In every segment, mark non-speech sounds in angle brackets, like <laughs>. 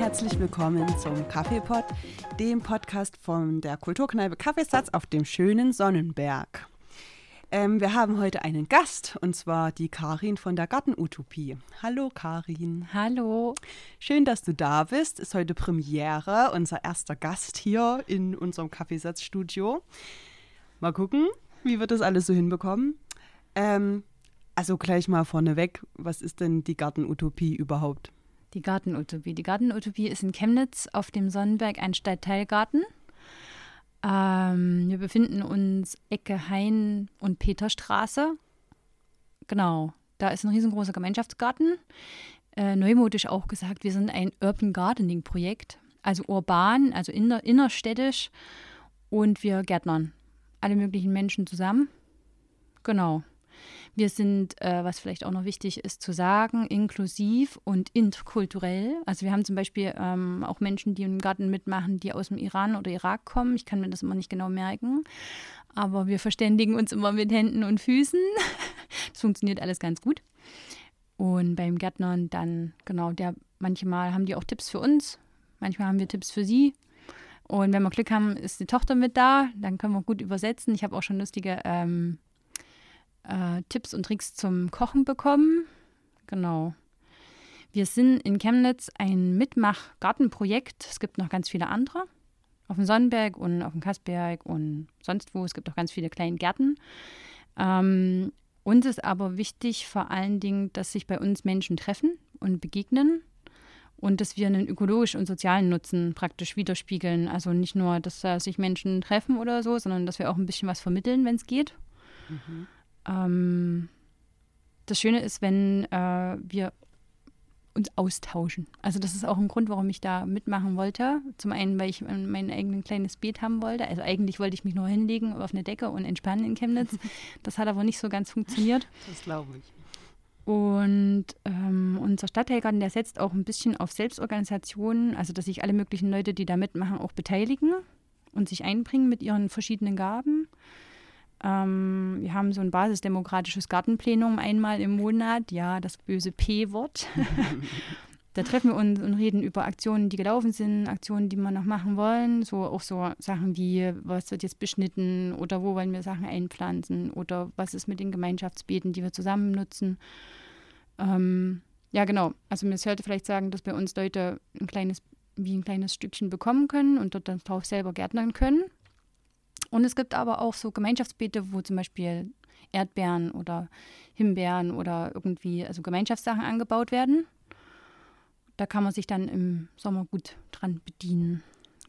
herzlich willkommen zum Kaffeepot, dem Podcast von der Kulturkneipe Kaffeesatz auf dem schönen Sonnenberg. Ähm, wir haben heute einen Gast und zwar die Karin von der Gartenutopie. Hallo Karin. Hallo. Schön, dass du da bist. Ist heute Premiere, unser erster Gast hier in unserem Kaffeesatzstudio. Mal gucken, wie wir das alles so hinbekommen. Ähm, also gleich mal vorneweg, was ist denn die Gartenutopie überhaupt? Die Gartenutopie. Die Gartenutopie ist in Chemnitz auf dem Sonnenberg ein Stadtteilgarten. Ähm, wir befinden uns Ecke Hain und Peterstraße. Genau, da ist ein riesengroßer Gemeinschaftsgarten. Äh, neumodisch auch gesagt, wir sind ein Urban Gardening Projekt, also urban, also inner, innerstädtisch und wir gärtnern alle möglichen Menschen zusammen. Genau. Wir sind, äh, was vielleicht auch noch wichtig ist zu sagen, inklusiv und interkulturell. Also wir haben zum Beispiel ähm, auch Menschen, die im Garten mitmachen, die aus dem Iran oder Irak kommen. Ich kann mir das immer nicht genau merken. Aber wir verständigen uns immer mit Händen und Füßen. <laughs> Das funktioniert alles ganz gut. Und beim Gärtnern dann, genau, der, manchmal haben die auch Tipps für uns, manchmal haben wir Tipps für sie. Und wenn wir Glück haben, ist die Tochter mit da, dann können wir gut übersetzen. Ich habe auch schon lustige ähm, äh, Tipps und Tricks zum Kochen bekommen. Genau. Wir sind in Chemnitz ein Mitmach-Gartenprojekt. Es gibt noch ganz viele andere. Auf dem Sonnenberg und auf dem Kassberg und sonst wo. Es gibt auch ganz viele kleine Gärten. Ähm, uns ist aber wichtig vor allen Dingen, dass sich bei uns Menschen treffen und begegnen und dass wir einen ökologischen und sozialen Nutzen praktisch widerspiegeln. Also nicht nur, dass äh, sich Menschen treffen oder so, sondern dass wir auch ein bisschen was vermitteln, wenn es geht. Mhm. Ähm, das Schöne ist, wenn äh, wir uns austauschen. Also das ist auch ein Grund, warum ich da mitmachen wollte. Zum einen, weil ich mein eigenes kleines Beet haben wollte. Also eigentlich wollte ich mich nur hinlegen auf eine Decke und entspannen in Chemnitz. <laughs> Das hat aber nicht so ganz funktioniert. Das glaube ich. Und ähm, unser Stadtteilgarten, der setzt auch ein bisschen auf Selbstorganisationen, also dass sich alle möglichen Leute, die da mitmachen, auch beteiligen und sich einbringen mit ihren verschiedenen Gaben. Ähm, wir haben so ein basisdemokratisches Gartenplenum einmal im Monat, ja, das böse P-Wort. <laughs> da treffen wir uns und reden über Aktionen, die gelaufen sind, Aktionen, die wir noch machen wollen. So auch so Sachen wie, was wird jetzt beschnitten oder wo wollen wir Sachen einpflanzen oder was ist mit den Gemeinschaftsbeeten, die wir zusammen nutzen. Ähm, ja, genau. Also man sollte vielleicht sagen, dass bei uns Leute ein kleines, wie ein kleines Stückchen bekommen können und dort dann drauf selber gärtnern können. Und es gibt aber auch so Gemeinschaftsbeete, wo zum Beispiel Erdbeeren oder Himbeeren oder irgendwie, also Gemeinschaftssachen angebaut werden. Da kann man sich dann im Sommer gut dran bedienen.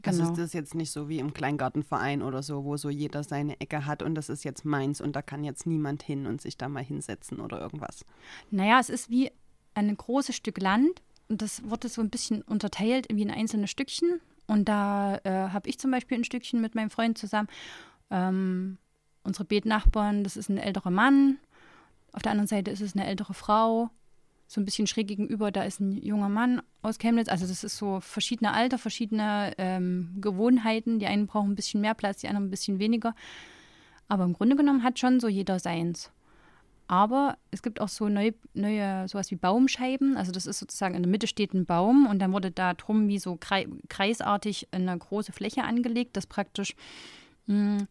Also genau. Also ist das jetzt nicht so wie im Kleingartenverein oder so, wo so jeder seine Ecke hat und das ist jetzt meins und da kann jetzt niemand hin und sich da mal hinsetzen oder irgendwas. Naja, es ist wie ein großes Stück Land und das wurde so ein bisschen unterteilt wie in einzelne Stückchen und da äh, habe ich zum Beispiel ein Stückchen mit meinem Freund zusammen. Ähm, unsere Beetnachbarn, das ist ein älterer Mann. Auf der anderen Seite ist es eine ältere Frau. So ein bisschen schräg gegenüber, da ist ein junger Mann aus Chemnitz. Also das ist so verschiedene Alter, verschiedene ähm, Gewohnheiten. Die einen brauchen ein bisschen mehr Platz, die anderen ein bisschen weniger. Aber im Grunde genommen hat schon so jeder seins. Aber es gibt auch so neu, neue, sowas wie Baumscheiben. Also das ist sozusagen in der Mitte steht ein Baum und dann wurde da drum wie so kreisartig eine große Fläche angelegt, dass praktisch mh, hm,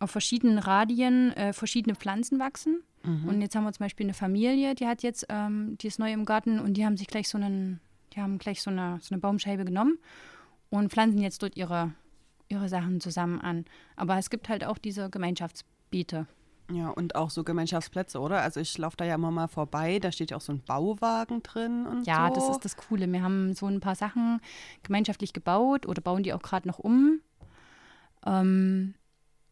auf verschiedenen Radien äh, verschiedene Pflanzen wachsen. Mhm. Und jetzt haben wir zum Beispiel eine Familie, die hat jetzt, ähm, die ist neu im Garten und die haben sich gleich so einen, die haben gleich so eine, so eine Baumscheibe genommen und pflanzen jetzt dort ihre, ihre Sachen zusammen an. Aber es gibt halt auch diese Gemeinschaftsbeete. Ja, und auch so Gemeinschaftsplätze, oder? Also ich laufe da ja immer mal vorbei, da steht ja auch so ein Bauwagen drin und ja, so. das ist das Coole. Wir haben so ein paar Sachen gemeinschaftlich gebaut oder bauen die auch gerade noch um. Ähm,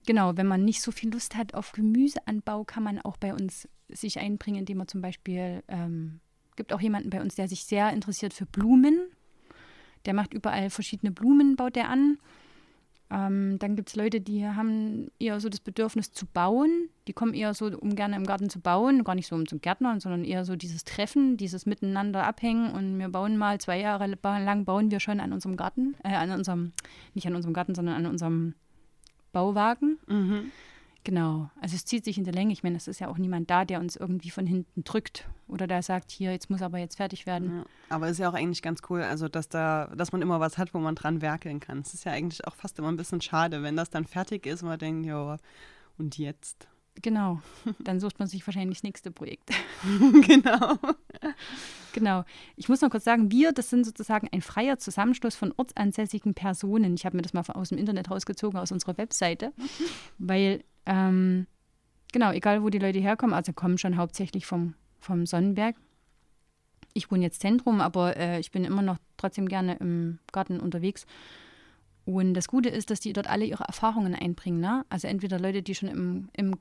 genau, wenn man nicht so viel Lust hat auf Gemüseanbau, kann man auch bei uns sich einbringen, indem man zum Beispiel, ähm, gibt auch jemanden bei uns, der sich sehr interessiert für Blumen. Der macht überall verschiedene Blumen, baut der an. Ähm, dann gibt es Leute, die haben eher so das Bedürfnis zu bauen. Die kommen eher so, um gerne im Garten zu bauen, gar nicht so um zum Gärtnern, sondern eher so dieses Treffen, dieses Miteinander abhängen. Und wir bauen mal zwei Jahre lang bauen wir schon an unserem Garten, äh, an unserem, nicht an unserem Garten, sondern an unserem Bauwagen. Mhm. Genau, also es zieht sich in der Länge. Ich meine, es ist ja auch niemand da, der uns irgendwie von hinten drückt oder der sagt, hier, jetzt muss aber jetzt fertig werden. Ja, aber ist ja auch eigentlich ganz cool, also dass da, dass man immer was hat, wo man dran werkeln kann. Es ist ja eigentlich auch fast immer ein bisschen schade, wenn das dann fertig ist und man denkt, ja, und jetzt? Genau, <laughs> dann sucht man sich wahrscheinlich das nächste Projekt. <laughs> <laughs> genau. Genau. Ich muss noch kurz sagen, wir, das sind sozusagen ein freier Zusammenschluss von ortsansässigen Personen. Ich habe mir das mal aus dem Internet rausgezogen, aus unserer Webseite, weil, ähm, genau, egal wo die Leute herkommen, also kommen schon hauptsächlich vom, vom Sonnenberg. Ich wohne jetzt Zentrum, aber äh, ich bin immer noch trotzdem gerne im Garten unterwegs. Und das Gute ist, dass die dort alle ihre Erfahrungen einbringen. Ne? Also entweder Leute, die schon im, im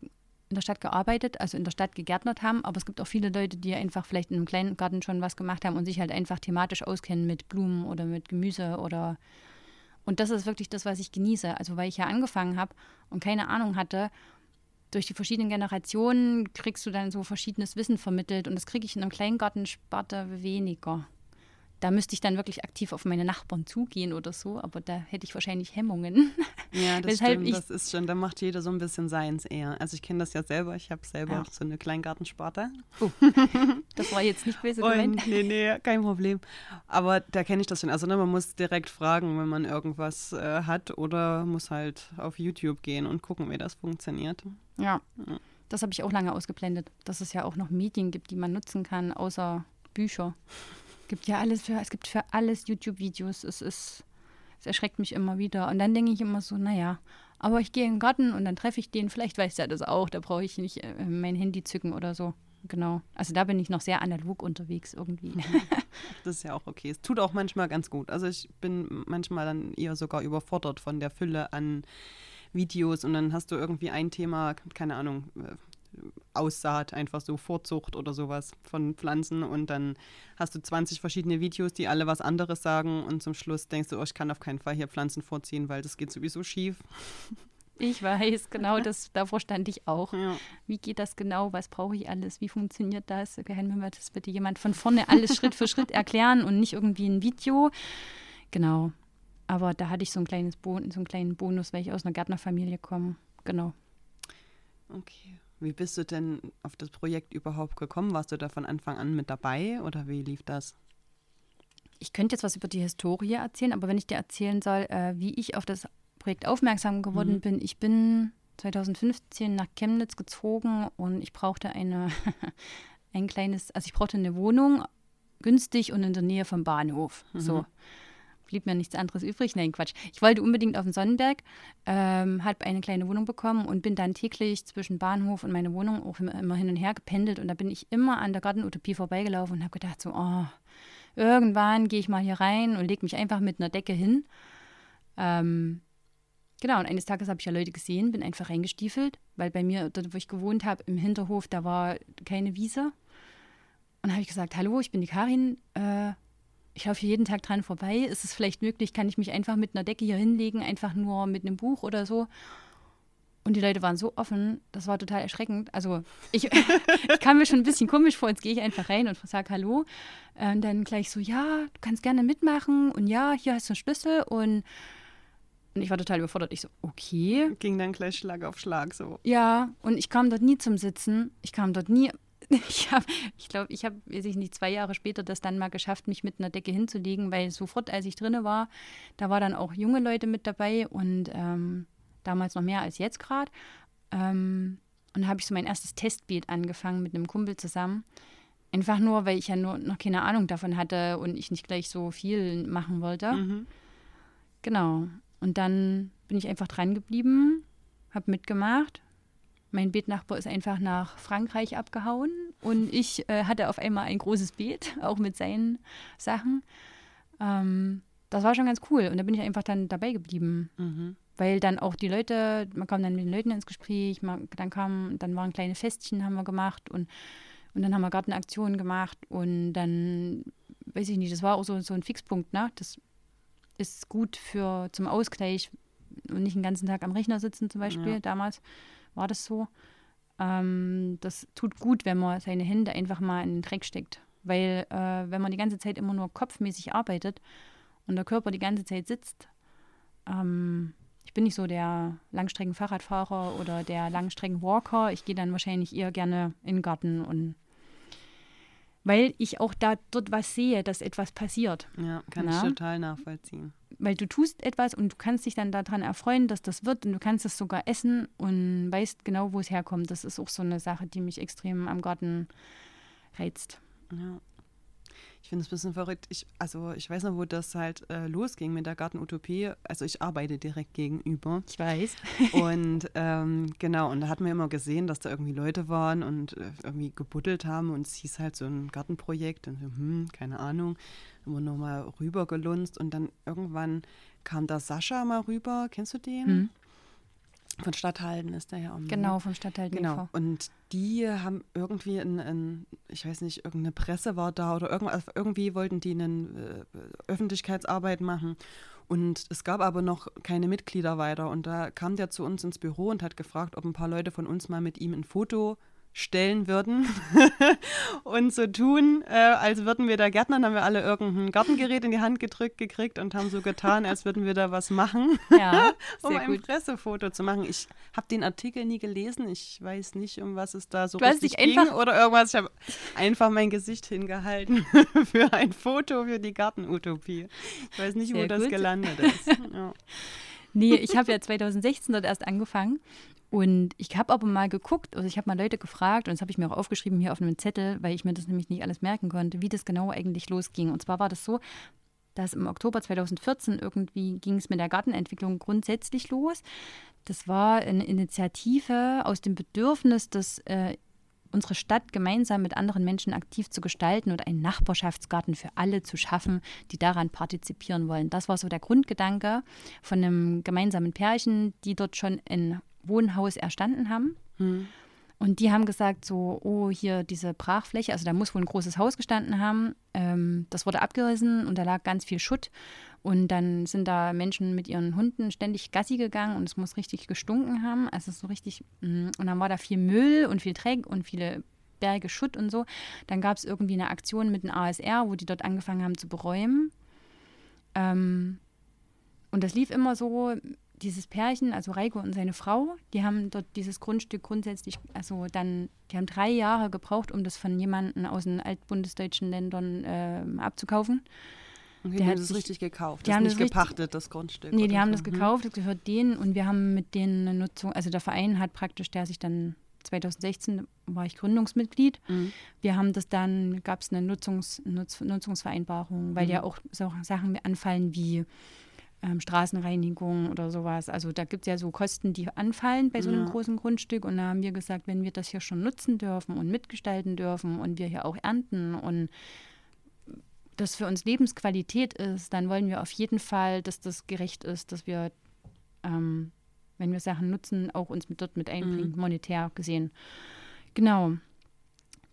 in der Stadt gearbeitet, also in der Stadt gegärtnert haben, aber es gibt auch viele Leute, die einfach vielleicht in einem kleinen Garten schon was gemacht haben und sich halt einfach thematisch auskennen mit Blumen oder mit Gemüse oder und das ist wirklich das, was ich genieße. Also weil ich ja angefangen habe und keine Ahnung hatte, durch die verschiedenen Generationen kriegst du dann so verschiedenes Wissen vermittelt und das kriege ich in einem kleinen Gartensparte weniger da müsste ich dann wirklich aktiv auf meine Nachbarn zugehen oder so, aber da hätte ich wahrscheinlich Hemmungen. <laughs> Ja, das stimmt, das ist schon, da macht jeder so ein bisschen seins eher. Also ich kenne das ja selber, ich habe selber ja. so eine Kleingartensparte. Oh, <laughs> das war jetzt nicht böse gemeint. Nee, nee, kein Problem. Aber da kenne ich das schon. Also ne, man muss direkt fragen, wenn man irgendwas äh, hat oder muss halt auf YouTube gehen und gucken, wie das funktioniert. Ja, ja. das habe ich auch lange ausgeblendet, dass es ja auch noch Medien gibt, die man nutzen kann, außer Bücher gibt ja alles für, es gibt für alles YouTube-Videos. Es ist, es erschreckt mich immer wieder. Und dann denke ich immer so, naja, aber ich gehe in den Garten und dann treffe ich den, vielleicht weiß der das auch, da brauche ich nicht äh, mein Handy zücken oder so. Genau. Also da bin ich noch sehr analog unterwegs irgendwie. <laughs> Das ist ja auch okay. Es tut auch manchmal ganz gut. Also ich bin manchmal dann eher sogar überfordert von der Fülle an Videos und dann hast du irgendwie ein Thema, keine Ahnung, äh, Aussaat, einfach so Vorzucht oder sowas von Pflanzen und dann hast du 20 verschiedene Videos, die alle was anderes sagen und zum Schluss denkst du, oh, ich kann auf keinen Fall hier Pflanzen vorziehen, weil das geht sowieso schief. Ich weiß, genau, das, <laughs> davor stand ich auch. Ja. Wie geht das genau? Was brauche ich alles? Wie funktioniert das? Mir das bitte jemand von vorne alles Schritt für Schritt erklären und nicht irgendwie ein Video? Genau. Aber da hatte ich so ein kleines Bon so einen kleinen Bonus, weil ich aus einer Gärtnerfamilie komme. Genau. Okay. Wie bist du denn auf das Projekt überhaupt gekommen? Warst du da von Anfang an mit dabei oder wie lief das? Ich könnte jetzt was über die Historie erzählen, aber wenn ich dir erzählen soll, äh, wie ich auf das Projekt aufmerksam geworden mhm. bin, ich bin 2015 nach Chemnitz gezogen und ich brauchte eine, <laughs> ein kleines, also ich brauchte eine Wohnung, günstig und in der Nähe vom Bahnhof. Mhm. So blieb mir nichts anderes übrig. Nein, Quatsch. Ich wollte unbedingt auf den Sonnenberg, ähm, habe eine kleine Wohnung bekommen und bin dann täglich zwischen Bahnhof und meine Wohnung auch immer hin und her gependelt. Und da bin ich immer an der Gartenutopie vorbeigelaufen und habe gedacht, so, oh, irgendwann gehe ich mal hier rein und lege mich einfach mit einer Decke hin. Ähm, genau, und eines Tages habe ich ja Leute gesehen, bin einfach reingestiefelt, weil bei mir, dort wo ich gewohnt habe, im Hinterhof, da war keine Wiese. Und habe ich gesagt, hallo, ich bin die Karin, äh, ich laufe jeden Tag dran vorbei. Ist es vielleicht möglich, kann ich mich einfach mit einer Decke hier hinlegen, einfach nur mit einem Buch oder so? Und die Leute waren so offen, das war total erschreckend. Also ich, <laughs> ich kam mir schon ein bisschen komisch vor, jetzt gehe ich einfach rein und sage Hallo. Und dann gleich so, ja, du kannst gerne mitmachen und ja, hier hast du einen Schlüssel und und ich war total überfordert. Ich so, okay. Ging dann gleich Schlag auf Schlag so. Ja, und ich kam dort nie zum Sitzen. Ich kam dort nie <laughs> ich habe, ich glaube, ich habe, weiß ich nicht, zwei Jahre später das dann mal geschafft, mich mit einer Decke hinzulegen, weil sofort, als ich drinne war, da war dann auch junge Leute mit dabei und ähm, damals noch mehr als jetzt gerade. Ähm, und da habe ich so mein erstes Testbeet angefangen mit einem Kumpel zusammen. Einfach nur, weil ich ja nur noch keine Ahnung davon hatte und ich nicht gleich so viel machen wollte. Mhm. Genau. Und dann bin ich einfach dran geblieben, habe mitgemacht mein Beetnachbar ist einfach nach Frankreich abgehauen und ich äh, hatte auf einmal ein großes Beet, auch mit seinen Sachen. Ähm, das war schon ganz cool und da bin ich einfach dann dabei geblieben. Mhm. Weil dann auch die Leute, man kam dann mit den Leuten ins Gespräch, man, dann kam, dann waren kleine Festchen, haben wir gemacht und, und dann haben wir Gartenaktionen gemacht und dann, weiß ich nicht, das war auch so, so ein Fixpunkt, ne? Das ist gut für zum Ausgleich und nicht den ganzen Tag am Rechner sitzen zum Beispiel ja. damals war das so. Ähm, das tut gut, wenn man seine Hände einfach mal in den Dreck steckt. Weil äh, wenn man die ganze Zeit immer nur kopfmäßig arbeitet und der Körper die ganze Zeit sitzt, ähm, ich bin nicht so der Langstrecken-Fahrradfahrer oder der Langstrecken-Walker. Ich gehe dann wahrscheinlich eher gerne in den Garten und weil ich auch da dort was sehe, dass etwas passiert. Ja, kann Na? ich total nachvollziehen. Weil du tust etwas und du kannst dich dann daran erfreuen, dass das wird und du kannst es sogar essen und weißt genau, wo es herkommt. Das ist auch so eine Sache, die mich extrem am Garten reizt. Ja. Ich finde es ein bisschen verrückt. Ich, also ich weiß noch, wo das halt äh, losging mit der Gartenutopie. Also ich arbeite direkt gegenüber. Ich weiß. und <laughs> ähm, genau, und da hat man immer gesehen, dass da irgendwie Leute waren und äh, irgendwie gebuddelt haben und es hieß halt so ein Gartenprojekt und hm, keine Ahnung. Haben wir nochmal rübergelunzt und dann irgendwann kam da Sascha mal rüber. Kennst du den? Hm. Von Stadthalten ist der ja auch. Genau, vom Stadthalten. Genau. Und die haben irgendwie ein, ein, ich weiß nicht, irgendeine Presse war da oder irgendwas, also irgendwie wollten die eine äh, Öffentlichkeitsarbeit machen. Und es gab aber noch keine Mitglieder weiter. Und da kam der zu uns ins Büro und hat gefragt, ob ein paar Leute von uns mal mit ihm ein Foto stellen würden <laughs> und so tun, äh, als würden wir da Gärtnern, haben wir alle irgendein Gartengerät in die Hand gedrückt gekriegt und haben so getan, als würden wir da was machen, ja, <laughs> um ein gut. Pressefoto zu machen. Ich habe den Artikel nie gelesen, ich weiß nicht, um was es da so du richtig ging oder irgendwas. Ich habe einfach mein Gesicht hingehalten <laughs> für ein Foto für die Gartenutopie. Ich weiß nicht, Sehr wo gut. das gelandet ist. Ja. Nee, ich habe ja 2016 dort erst angefangen und ich habe aber mal geguckt, also ich habe mal Leute gefragt und das habe ich mir auch aufgeschrieben hier auf einem Zettel, weil ich mir das nämlich nicht alles merken konnte, wie das genau eigentlich losging. Und zwar war das so, dass im Oktober 2014 irgendwie ging es mit der Gartenentwicklung grundsätzlich los. Das war eine Initiative aus dem Bedürfnis, dass äh, unsere Stadt gemeinsam mit anderen Menschen aktiv zu gestalten und einen Nachbarschaftsgarten für alle zu schaffen, die daran partizipieren wollen. Das war so der Grundgedanke von einem gemeinsamen Pärchen, die dort schon in Wohnhaus erstanden haben. Hm. Und die haben gesagt, so, oh, hier diese Brachfläche, also da muss wohl ein großes Haus gestanden haben. Ähm, das wurde abgerissen und da lag ganz viel Schutt. Und dann sind da Menschen mit ihren Hunden ständig Gassi gegangen und es muss richtig gestunken haben. Also so richtig, mm, und dann war da viel Müll und viel Dreck und viele Berge Schutt und so. Dann gab es irgendwie eine Aktion mit dem ASR, wo die dort angefangen haben zu beräumen. Ähm, und das lief immer so dieses Pärchen, also Reiko und seine Frau, die haben dort dieses Grundstück grundsätzlich, also dann, die haben drei Jahre gebraucht, um das von jemandem aus den altbundesdeutschen Ländern äh, abzukaufen. Die haben das richtig gekauft. Die das haben nicht das gepachtet, das Grundstück. Nee, die haben so. das mhm. gekauft, das gehört denen und wir haben mit denen eine Nutzung, also der Verein hat praktisch, der sich dann 2016 war ich Gründungsmitglied. Mhm. Wir haben das dann, gab es eine Nutzungs, Nutz, Nutzungsvereinbarung, weil mhm. ja auch so Sachen anfallen wie ähm, Straßenreinigung oder sowas. Also da gibt es ja so Kosten, die anfallen bei so einem ja. großen Grundstück. Und da haben wir gesagt, wenn wir das hier schon nutzen dürfen und mitgestalten dürfen und wir hier auch ernten und das für uns Lebensqualität ist, dann wollen wir auf jeden Fall, dass das gerecht ist, dass wir, ähm, wenn wir Sachen nutzen, auch uns mit dort mit einbringen, mhm. monetär gesehen. Genau.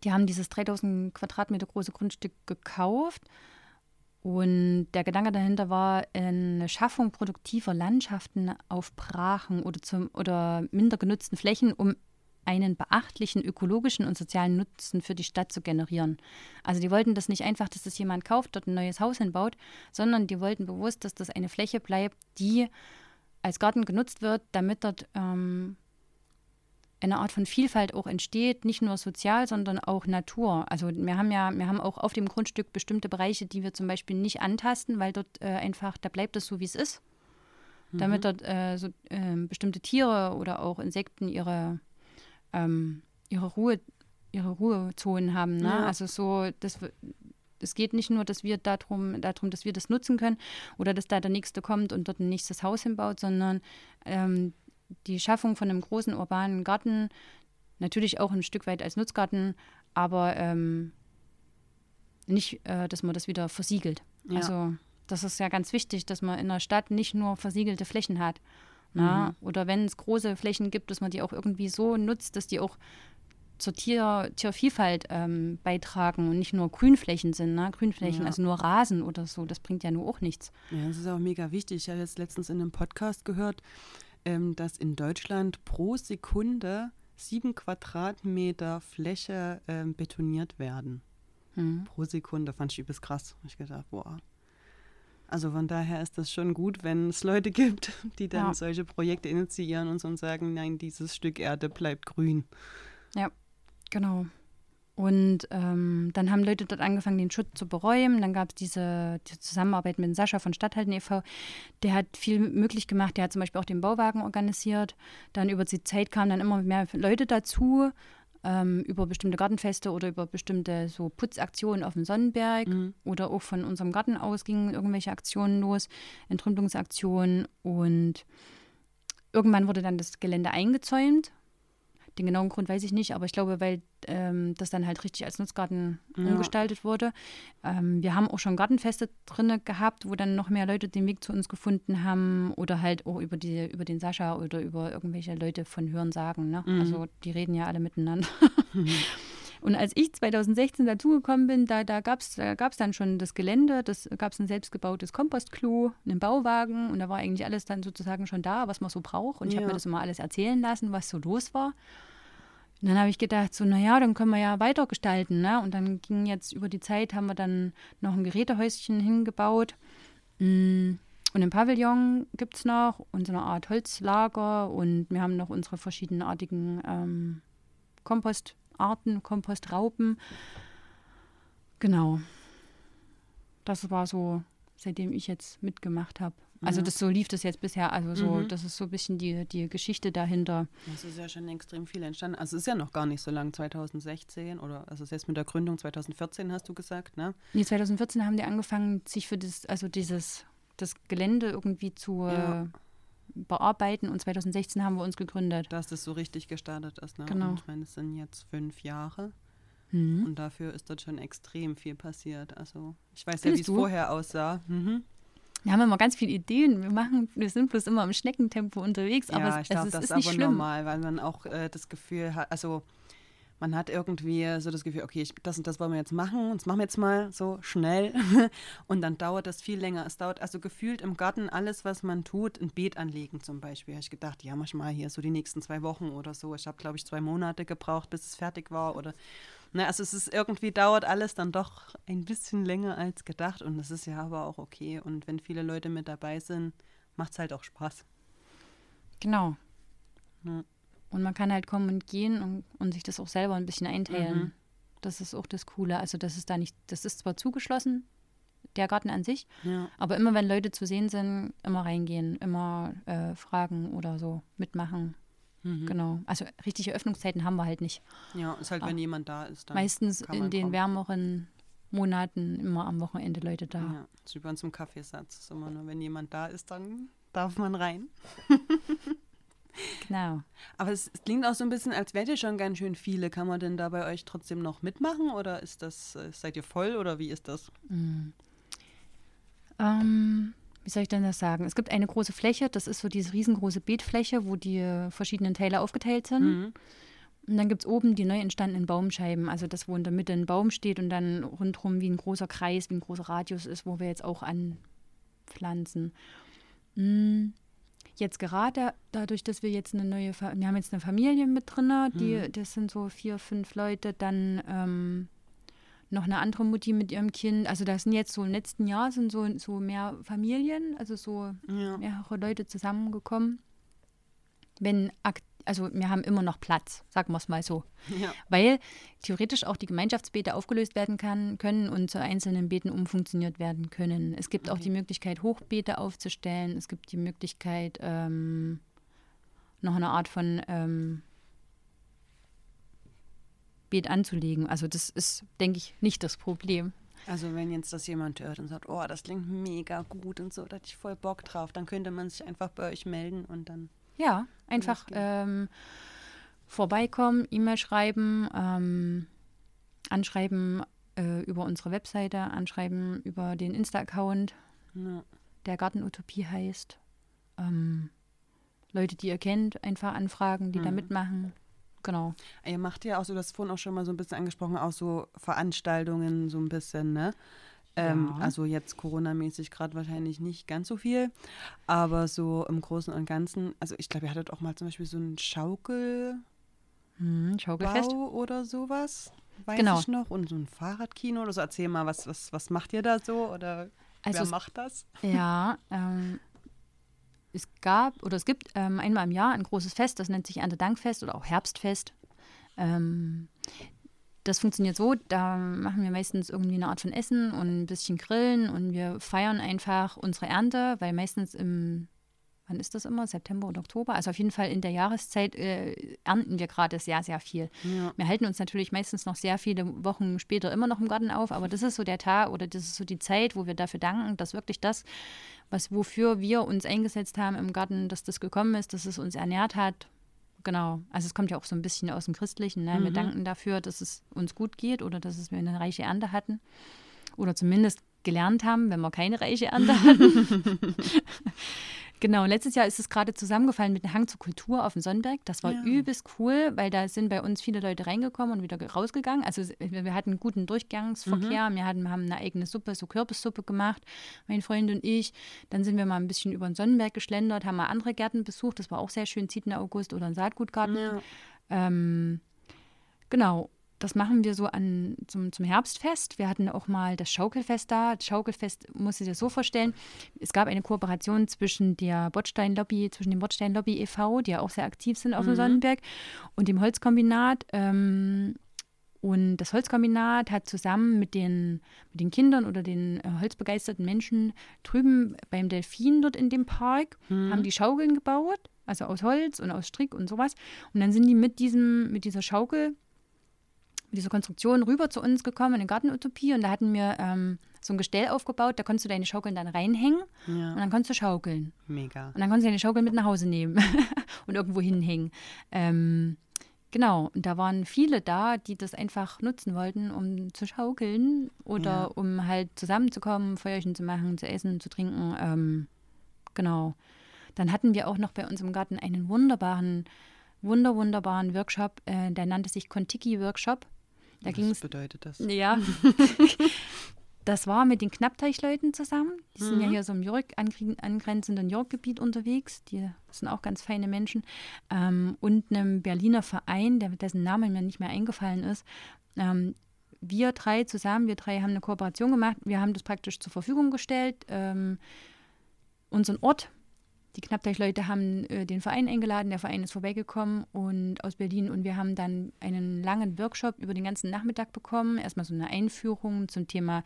Die haben dieses 3000 Quadratmeter große Grundstück gekauft und der Gedanke dahinter war eine Schaffung produktiver Landschaften auf Brachen oder, zum, oder minder genutzten Flächen, um einen beachtlichen ökologischen und sozialen Nutzen für die Stadt zu generieren. Also die wollten das nicht einfach, dass das jemand kauft, dort ein neues Haus hinbaut, sondern die wollten bewusst, dass das eine Fläche bleibt, die als Garten genutzt wird, damit dort ähm, eine Art von Vielfalt auch entsteht, nicht nur sozial, sondern auch Natur. Also wir haben ja, wir haben auch auf dem Grundstück bestimmte Bereiche, die wir zum Beispiel nicht antasten, weil dort äh, einfach, da bleibt es so, wie es ist. Mhm. Damit dort äh, so, äh, bestimmte Tiere oder auch Insekten ihre, ähm, ihre Ruhe, ihre Ruhezonen haben. Ne? Ja. Also so, das es geht nicht nur, dass wir darum, darum, dass wir das nutzen können oder dass da der Nächste kommt und dort ein nächstes Haus hinbaut, sondern ähm, die Schaffung von einem großen urbanen Garten, natürlich auch ein Stück weit als Nutzgarten, aber ähm, nicht, äh, dass man das wieder versiegelt. Ja. Also das ist ja ganz wichtig, dass man in der Stadt nicht nur versiegelte Flächen hat. Na? Mhm. Oder wenn es große Flächen gibt, dass man die auch irgendwie so nutzt, dass die auch zur Tier, Tiervielfalt ähm, beitragen und nicht nur Grünflächen sind. Ne? Grünflächen, ja. also nur Rasen oder so, das bringt ja nur auch nichts. Ja, das ist auch mega wichtig. Ich habe jetzt letztens in einem Podcast gehört, ähm, dass in Deutschland pro Sekunde sieben Quadratmeter Fläche ähm, betoniert werden. Mhm. Pro Sekunde fand ich übelst krass. Ich gedacht, boah. Also von daher ist das schon gut, wenn es Leute gibt, <laughs> die dann Ja. solche Projekte initiieren und so und sagen, nein, dieses Stück Erde bleibt grün. Ja, genau. Und ähm, dann haben Leute dort angefangen, den Schutt zu beräumen. Dann gab es diese, die Zusammenarbeit mit Sascha von Stadthalten e.V. Der hat viel möglich gemacht. Der hat zum Beispiel auch den Bauwagen organisiert. Dann über die Zeit kamen dann immer mehr Leute dazu, ähm, über bestimmte Gartenfeste oder über bestimmte so Putzaktionen auf dem Sonnenberg. Oder auch von unserem Garten aus gingen irgendwelche Aktionen los, Entrümpelungsaktionen. Und irgendwann wurde dann das Gelände eingezäunt. Den genauen Grund weiß ich nicht, aber ich glaube, weil ähm, das dann halt richtig als Nutzgarten Ja. umgestaltet wurde. Ähm, wir haben auch schon Gartenfeste drinne gehabt, wo dann noch mehr Leute den Weg zu uns gefunden haben oder halt auch über, die, über den Sascha oder über irgendwelche Leute von Hören sagen. Ne? Also die reden ja alle miteinander. <laughs> Und als ich 2016 dazugekommen bin, da, da gab es da gab's dann schon das Gelände, das gab es ein selbstgebautes Kompostklo, einen Bauwagen und da war eigentlich alles dann sozusagen schon da, was man so braucht. Und ich habe Ja. mir das immer alles erzählen lassen, was so los war. Und dann habe ich gedacht, so, naja, dann können wir ja weiter gestalten. Ne? Und dann ging jetzt über die Zeit, haben wir dann noch ein Gerätehäuschen hingebaut. Mm, Und ein Pavillon gibt es noch und so eine Art Holzlager. Und wir haben noch unsere verschiedenartigen ähm, Kompostarten, Kompostraupen. Genau. Das war so, seitdem ich jetzt mitgemacht habe. Also das so lief das jetzt bisher. Also so, Mhm. das ist so ein bisschen die, die Geschichte dahinter. Das ist ja schon extrem viel entstanden. Also es ist ja noch gar nicht so lang, 2016 oder also selbst mit der Gründung 2014 hast du gesagt, ne? Nee, 2014 haben die angefangen, sich für das, also dieses, das Gelände irgendwie zu Ja. äh, bearbeiten und 2016 haben wir uns gegründet. Dass das so richtig gestartet ist, ne? Genau. Und ich meine, es sind jetzt fünf Jahre Mhm. und dafür ist dort schon extrem viel passiert. Also ich weiß ja, wie Findest es vorher aussah. Mhm. Wir haben immer ganz viele Ideen. Wir machen, wir sind bloß immer im Schneckentempo unterwegs, aber ja, es, ich glaube, es das ist ist nicht aber schlimm. normal, weil man auch äh, das Gefühl hat, also man hat irgendwie so das Gefühl, okay, ich, das und das wollen wir jetzt machen, und das machen wir jetzt mal so schnell <laughs> und dann dauert das viel länger. Es dauert also gefühlt im Garten alles, was man tut, ein Beet anlegen zum Beispiel. Habe ich gedacht, ja, mach mal hier so die nächsten zwei Wochen oder so. Ich habe, glaube ich, zwei Monate gebraucht, bis es fertig war oder Ne, also es ist irgendwie dauert alles dann doch ein bisschen länger als gedacht und das ist ja aber auch okay. Und wenn viele Leute mit dabei sind, macht es halt auch Spaß. Genau. Ja. Und man kann halt kommen und gehen und, und sich das auch selber ein bisschen einteilen. Mhm. Das ist auch das Coole. Also das ist da nicht, das ist zwar zugeschlossen, der Garten an sich, Ja. aber immer wenn Leute zu sehen sind, immer reingehen, immer äh, fragen oder so mitmachen. Mhm. Genau. Also richtige Öffnungszeiten haben wir halt nicht. Ja, ist halt, Ah. wenn jemand da ist, dann. Meistens in den kommen. wärmeren Monaten immer am Wochenende Leute da. Ja, das ist wie bei uns im Kaffeesatz. Ist immer nur, wenn jemand da ist, dann darf man rein. <laughs> Genau. Aber es, es klingt auch so ein bisschen, als wärt ihr schon ganz schön viele. Kann man denn da bei euch trotzdem noch mitmachen oder ist das, äh, seid ihr voll oder wie ist das? Ähm, wie soll ich denn das sagen? Es gibt eine große Fläche, das ist so diese riesengroße Beetfläche, wo die verschiedenen Teile aufgeteilt sind. Mhm. Und dann gibt es oben die neu entstandenen Baumscheiben, also das, wo in der Mitte ein Baum steht und dann rundherum wie ein großer Kreis, wie ein großer Radius ist, wo wir jetzt auch anpflanzen. Mm, Jetzt gerade dadurch, dass wir jetzt eine neue, Fa wir haben jetzt eine Familie mit drin, die, das sind so vier, fünf Leute, dann ähm, noch eine andere Mutti mit ihrem Kind. Also das sind jetzt so im letzten Jahr sind so, so mehr Familien, also so Ja. mehrere Leute zusammengekommen. Wenn ak- also wir haben immer noch Platz, sagen wir es mal so. Ja. Weil theoretisch auch die Gemeinschaftsbeete aufgelöst werden kann, können und zu einzelnen Beeten umfunktioniert werden können. Es gibt auch die Möglichkeit, Hochbeete aufzustellen. Es gibt die Möglichkeit, ähm, noch eine Art von ähm, Beet anzulegen. Also das ist, denke ich, nicht das Problem. Also wenn jetzt das jemand hört und sagt, oh, das klingt mega gut und so, da hatte ich voll Bock drauf, dann könnte man sich einfach bei euch melden und dann. Ja, einfach ähm, vorbeikommen, E-Mail schreiben, ähm, anschreiben äh, über unsere Webseite, anschreiben über den Insta-Account, Ja. der Gartenutopie heißt. Ähm, Leute, die ihr kennt, einfach anfragen, die da Mhm. mitmachen. Genau. Ihr macht ja auch so, du hast vorhin auch schon mal so ein bisschen angesprochen, auch so Veranstaltungen so ein bisschen, ne? Ähm, Ja. Also jetzt Corona-mäßig gerade wahrscheinlich nicht ganz so viel, aber so im Großen und Ganzen, also ich glaube, ihr hattet auch mal zum Beispiel so ein Schaukelbau Hm, Schaukelfest. oder sowas, weiß Genau. ich noch, und so ein Fahrradkino oder so. Erzähl mal, was, was, was macht ihr da so? Oder Also Wer macht das? Ja, ähm, es gab oder es gibt ähm, einmal im Jahr ein großes Fest, das nennt sich Erntedankfest oder auch Herbstfest. Ähm, das funktioniert so, da machen wir meistens irgendwie eine Art von Essen und ein bisschen Grillen und wir feiern einfach unsere Ernte, weil meistens im, wann ist das immer, September oder Oktober, also auf jeden Fall in der Jahreszeit äh, ernten wir gerade sehr, sehr viel. Ja. Wir halten uns natürlich meistens noch sehr viele Wochen später immer noch im Garten auf, aber das ist so der Tag oder das ist so die Zeit, wo wir dafür danken, dass wirklich das, was wofür wir uns eingesetzt haben im Garten, dass das gekommen ist, dass es uns ernährt hat, Genau. Also es kommt ja auch so ein bisschen aus dem Christlichen. Ne? Mhm. Wir danken dafür, dass es uns gut geht oder dass es wir eine reiche Ernte hatten. Oder zumindest gelernt haben, wenn wir keine reiche Ernte hatten. <laughs> Genau, letztes Jahr ist es gerade zusammengefallen mit dem Hang zur Kultur auf dem Sonnenberg. Das war ja. übelst cool, weil da sind bei uns viele Leute reingekommen und wieder rausgegangen. Also wir hatten einen guten Durchgangsverkehr. Mhm. Wir hatten, haben eine eigene Suppe, so Kürbissuppe gemacht, mein Freund und ich. Dann sind wir mal ein bisschen über den Sonnenberg geschlendert, haben mal andere Gärten besucht. Das war auch sehr schön, Zieten August oder ein Saatgutgarten. Ja. Ähm, genau das machen wir so an, zum, zum Herbstfest. Wir hatten auch mal das Schaukelfest da. Das Schaukelfest musst du dir so vorstellen. Es gab eine Kooperation zwischen der Bordstein-Lobby, zwischen dem Bordstein-Lobby e.V., die ja auch sehr aktiv sind auf mhm. dem Sonnenberg, und dem Holzkombinat. Ähm, und das Holzkombinat hat zusammen mit den, mit den Kindern oder den äh, holzbegeisterten Menschen drüben beim Delfin dort in dem Park, mhm. haben die Schaukeln gebaut, also aus Holz und aus Strick und sowas. Und dann sind die mit, diesem, mit dieser Schaukel mit dieser Konstruktion rüber zu uns gekommen in den Gartenutopie und da hatten wir ähm, so ein Gestell aufgebaut, da konntest du deine Schaukeln dann reinhängen ja. und dann konntest du schaukeln. Mega. Und dann konntest du deine Schaukeln mit nach Hause nehmen <laughs> und irgendwo hinhängen. Ähm, genau, und da waren viele da, die das einfach nutzen wollten, um zu schaukeln oder ja. um halt zusammenzukommen, Feuerchen zu machen, zu essen, zu trinken. Ähm, genau. Dann hatten wir auch noch bei uns im Garten einen wunderbaren, wunder, wunderbaren Workshop, äh, der nannte sich Kontiki-Workshop. Da Was ging's, bedeutet das? Ja. <laughs> das war mit den Knappteichleuten zusammen. Die mhm. sind ja mhm. hier so im Jörg, angrenzenden Jörggebiet unterwegs. Die sind auch ganz feine Menschen. Ähm, und einem Berliner Verein, der, dessen Name mir nicht mehr eingefallen ist. Ähm, wir drei zusammen, wir drei haben eine Kooperation gemacht. Wir haben das praktisch zur Verfügung gestellt. Ähm, unseren Ort die Knappteich-Leute haben äh, den Verein eingeladen, der Verein ist vorbeigekommen und aus Berlin und wir haben dann einen langen Workshop über den ganzen Nachmittag bekommen. Erstmal so eine Einführung zum Thema,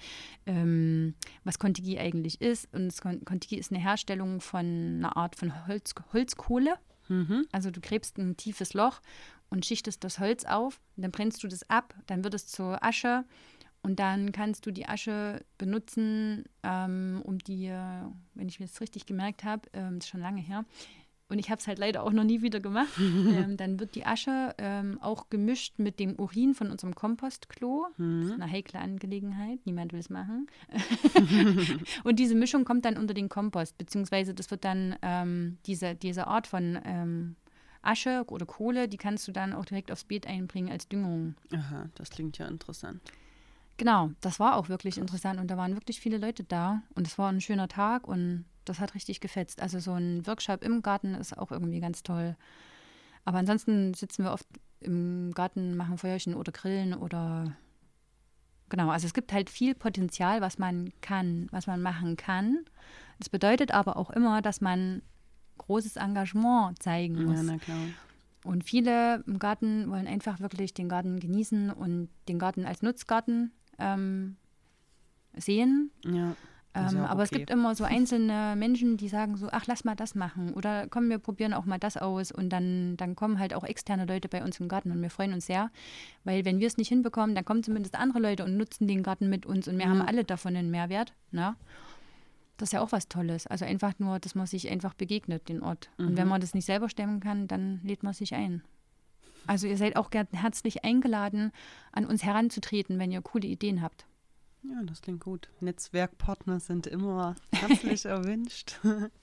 ähm, was Kontiki eigentlich ist. Und Kontiki ist eine Herstellung von einer Art von Holz, Holzkohle. Mhm. Also du gräbst ein tiefes Loch und schichtest das Holz auf, dann brennst du das ab, dann wird es zur Asche und dann kannst du die Asche benutzen, ähm, um die, wenn ich mir das richtig gemerkt habe, ähm, das ist schon lange her, und ich habe es halt leider auch noch nie wieder gemacht, <laughs> ähm, dann wird die Asche ähm, auch gemischt mit dem Urin von unserem Kompostklo. Mhm. Das ist eine heikle Angelegenheit, niemand will es machen. <laughs> <laughs> und diese Mischung kommt dann unter den Kompost, beziehungsweise das wird dann ähm, diese, diese Art von ähm, Asche oder Kohle, die kannst du dann auch direkt aufs Beet einbringen als Düngung. Aha, das klingt ja interessant. Genau, das war auch wirklich interessant und da waren wirklich viele Leute da und es war ein schöner Tag und das hat richtig gefetzt. Also so ein Workshop im Garten ist auch irgendwie ganz toll. Aber ansonsten sitzen wir oft im Garten, machen Feuerchen oder grillen oder genau, also es gibt halt viel Potenzial, was man kann, was man machen kann. Das bedeutet aber auch immer, dass man großes Engagement zeigen muss. Ja, na klar. Und viele im Garten wollen einfach wirklich den Garten genießen und den Garten als Nutzgarten ähm, sehen. Ja. Ähm, aber okay. es gibt immer so einzelne Menschen, die sagen so, ach, lass mal das machen. Oder komm, wir probieren auch mal das aus. Und dann, dann kommen halt auch externe Leute bei uns im Garten und wir freuen uns sehr. Weil wenn wir es nicht hinbekommen, dann kommen zumindest andere Leute und nutzen den Garten mit uns und wir mhm. haben alle davon einen Mehrwert. Ne? Das ist ja auch was Tolles. Also einfach nur, dass man sich einfach begegnet, den Ort. Mhm. Und wenn mhm. man das nicht selber stemmen kann, dann lädt man sich ein. Also ihr seid auch herzlich eingeladen, an uns heranzutreten, wenn ihr coole Ideen habt. Ja, das klingt gut. Netzwerkpartner sind immer herzlich <laughs> erwünscht.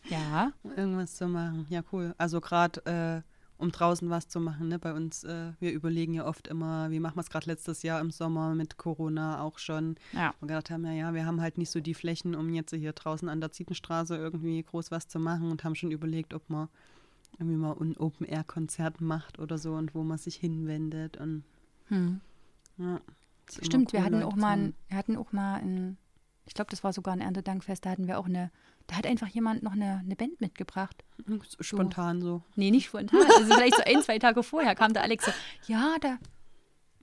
Ja. Irgendwas zu machen. Ja, cool. Also gerade äh, um draußen was zu machen. Ne? Bei uns, äh, wir überlegen ja oft immer, wie machen wir es gerade letztes Jahr im Sommer mit Corona auch schon. Ja. Und gedacht haben, ja, ja, wir haben halt nicht so die Flächen, um jetzt hier draußen an der Zietenstraße irgendwie groß was zu machen und haben schon überlegt, ob wir irgendwie mal ein Open-Air-Konzert macht oder so und wo man sich hinwendet und hm. ja, Stimmt, wir hatten, auch mal ein, wir hatten auch mal ein ich glaube, das war sogar ein Erntedankfest, da hatten wir auch eine, da hat einfach jemand noch eine, eine Band mitgebracht. Spontan so. Nee, nicht spontan. Also vielleicht so ein, zwei Tage vorher kam der Alex so, ja, da,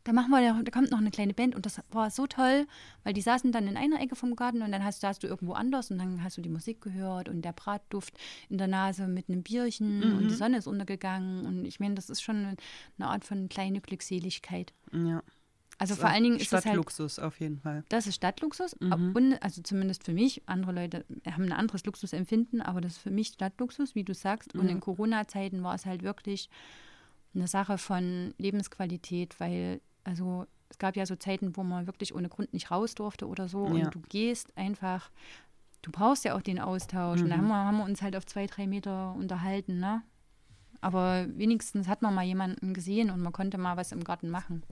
da machen wir, da kommt noch eine kleine Band und das war so toll, weil die saßen dann in einer Ecke vom Garten und dann hast, saßt du irgendwo anders und dann hast du die Musik gehört und der Bratduft in der Nase mit einem Bierchen Mhm. und die Sonne ist untergegangen und ich meine, das ist schon eine Art von kleine Glückseligkeit. Ja. Also vor allen Dingen ist es halt, Stadtluxus auf jeden Fall. das ist Stadtluxus Mhm. und also zumindest für mich, andere Leute haben ein anderes Luxusempfinden, aber das ist für mich Stadtluxus, wie du sagst und Ja. in Corona-Zeiten war es halt wirklich eine Sache von Lebensqualität, weil also es gab ja so Zeiten, wo man wirklich ohne Grund nicht raus durfte oder so Ja. und du gehst einfach, du brauchst ja auch den Austausch und da Mhm. haben wir, haben wir uns halt auf zwei, drei Meter unterhalten, ne? Aber wenigstens hat man mal jemanden gesehen und man konnte mal was im Garten machen.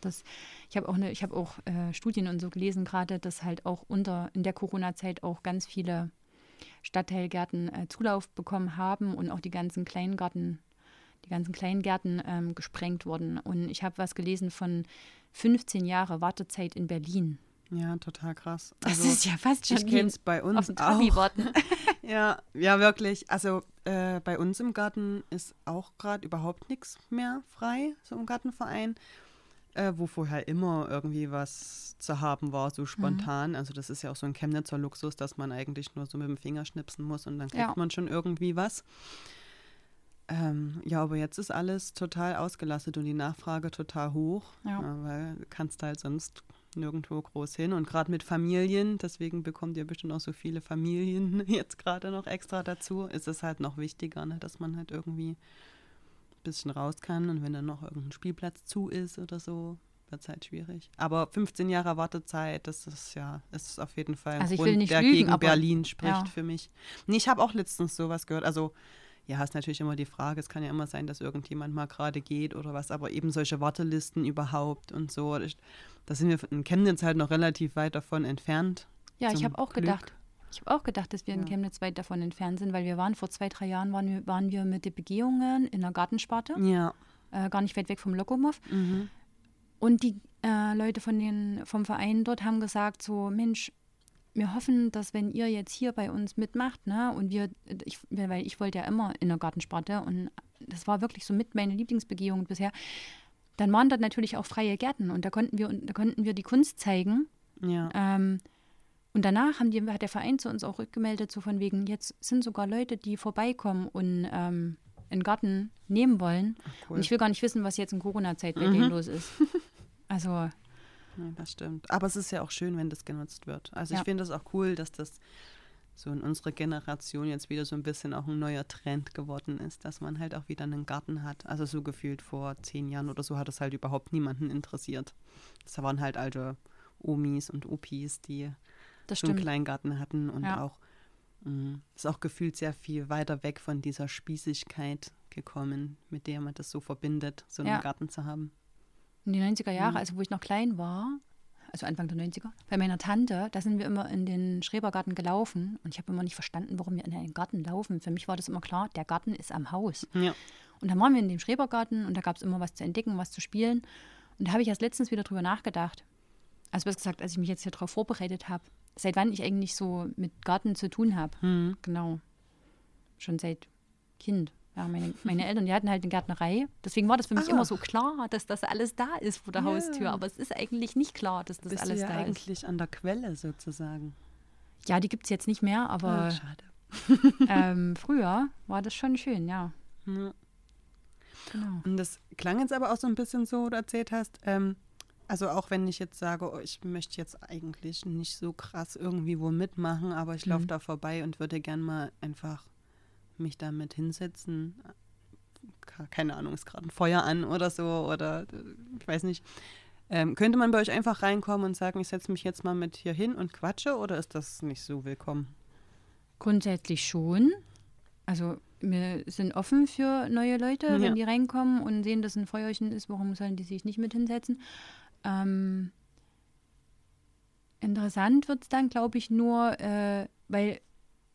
Das, ich habe auch, eine, ich hab auch äh, Studien und so gelesen, gerade, dass halt auch unter in der Corona-Zeit auch ganz viele Stadtteilgärten äh, Zulauf bekommen haben und auch die ganzen Kleingärten, die ganzen Kleingärten ähm, gesprengt wurden. Und ich habe was gelesen von 15 Jahre Wartezeit in Berlin. Ja, total krass. Das Also, ist ja fast schon ich kenne es bei auf uns den auch. <laughs> Ja, ja, wirklich. Also äh, bei uns im Garten ist auch gerade überhaupt nichts mehr frei, so im Gartenverein, äh, wo vorher immer irgendwie was zu haben war, so spontan. Also das ist ja auch so ein Chemnitzer Luxus, dass man eigentlich nur so mit dem Finger schnipsen muss und dann kriegt Ja. man schon irgendwie was. Ähm, ja, aber jetzt ist alles total ausgelastet und die Nachfrage total hoch, Ja. äh, weil du kannst halt sonst nirgendwo groß hin. Und gerade mit Familien, deswegen bekommt ihr bestimmt auch so viele Familien <laughs> jetzt gerade noch extra dazu, ist es halt noch wichtiger, ne, dass man halt irgendwie ein bisschen raus kann. Und wenn dann noch irgendein Spielplatz zu ist oder so, wird es halt schwierig. Aber 15 Jahre Wartezeit, das ist ja, ist auf jeden Fall ein Also Grund, der lügen, gegen Berlin spricht ja. für mich. Nee, ich habe auch letztens sowas gehört. Also ja, ist natürlich immer die Frage, es kann ja immer sein, dass irgendjemand mal gerade geht oder was, aber eben solche Wartelisten überhaupt und so, das- da sind wir in Chemnitz halt noch relativ weit davon entfernt. Ja, ich habe auch Glück. gedacht. Ich habe auch gedacht, dass wir in Ja. Chemnitz weit davon entfernt sind, weil wir waren vor zwei, drei Jahren waren wir, waren wir mit den Begehungen in der Gartensparte, Ja. äh, gar nicht weit weg vom Lokomov. Mhm. Und die äh, Leute von den, vom Verein dort haben gesagt, so, Mensch, wir hoffen, dass wenn ihr jetzt hier bei uns mitmacht, ne, und wir, ich, weil ich wollte ja immer in der Gartensparte und das war wirklich so mit meine Lieblingsbegehung bisher, dann waren dort natürlich auch freie Gärten und da konnten wir, da konnten wir die Kunst zeigen. Ja. Ähm, und danach haben die, hat der Verein zu uns auch rückgemeldet, so von wegen, jetzt sind sogar Leute, die vorbeikommen und ähm, einen Garten nehmen wollen. cool. Und ich will gar nicht wissen, was jetzt in Corona-Zeit bei Mhm. denen los ist. <laughs> Also, Ja, das stimmt. Aber es ist ja auch schön, wenn das genutzt wird. Also Ja. ich finde es auch cool, dass das so in unserer Generation jetzt wieder so ein bisschen auch ein neuer Trend geworden ist, dass man halt auch wieder einen Garten hat. Also so gefühlt vor zehn Jahren oder so hat es halt überhaupt niemanden interessiert. Das waren halt alte Omis und Opis, die so einen. Kleingarten hatten und Ja. auch mh, ist auch gefühlt sehr viel weiter weg von dieser Spießigkeit gekommen, mit der man das so verbindet, so einen Ja. Garten zu haben. In die 90er Jahre, Mhm. also wo ich noch klein war, also Anfang der 90er, bei meiner Tante, da sind wir immer in den Schrebergarten gelaufen und ich habe immer nicht verstanden, warum wir in den Garten laufen. Für mich war das immer klar, der Garten ist am Haus. Ja. Und dann waren wir in dem Schrebergarten und da gab es immer was zu entdecken, was zu spielen. Und da habe ich erst letztens wieder drüber nachgedacht. Also besser gesagt, als ich mich jetzt hier darauf vorbereitet habe, seit wann ich eigentlich so mit Garten zu tun habe. Mhm. Genau. Schon seit Kind. Ja, meine, meine Eltern, die hatten halt eine Gärtnerei. Deswegen war das für mich Ah. immer so klar, dass das alles da ist vor der Ja. Haustür. Aber es ist eigentlich nicht klar, dass das Bist alles du ja da ist. eigentlich an der Quelle sozusagen. Ja, die gibt es jetzt nicht mehr, aber schade. <laughs> ähm, früher war das schon schön, ja. Ja. Genau. Und das klang jetzt aber auch so ein bisschen so, wo du erzählt hast, ähm, also auch wenn ich jetzt sage, oh, ich möchte jetzt eigentlich nicht so krass irgendwie wo mitmachen, aber ich laufe Mhm. da vorbei und würde gern mal einfach mich damit hinsetzen. Ke- Keine Ahnung, ist gerade ein Feuer an oder so oder äh, ich weiß nicht. Ähm, könnte man bei euch einfach reinkommen und sagen, ich setze mich jetzt mal mit hier hin und quatsche oder ist das nicht so willkommen? Grundsätzlich schon. Also wir sind offen für neue Leute, Ja. wenn die reinkommen und sehen, dass ein Feuerchen ist, warum sollen die sich nicht mit hinsetzen? Ähm, interessant wird es dann, glaube ich, nur, äh, weil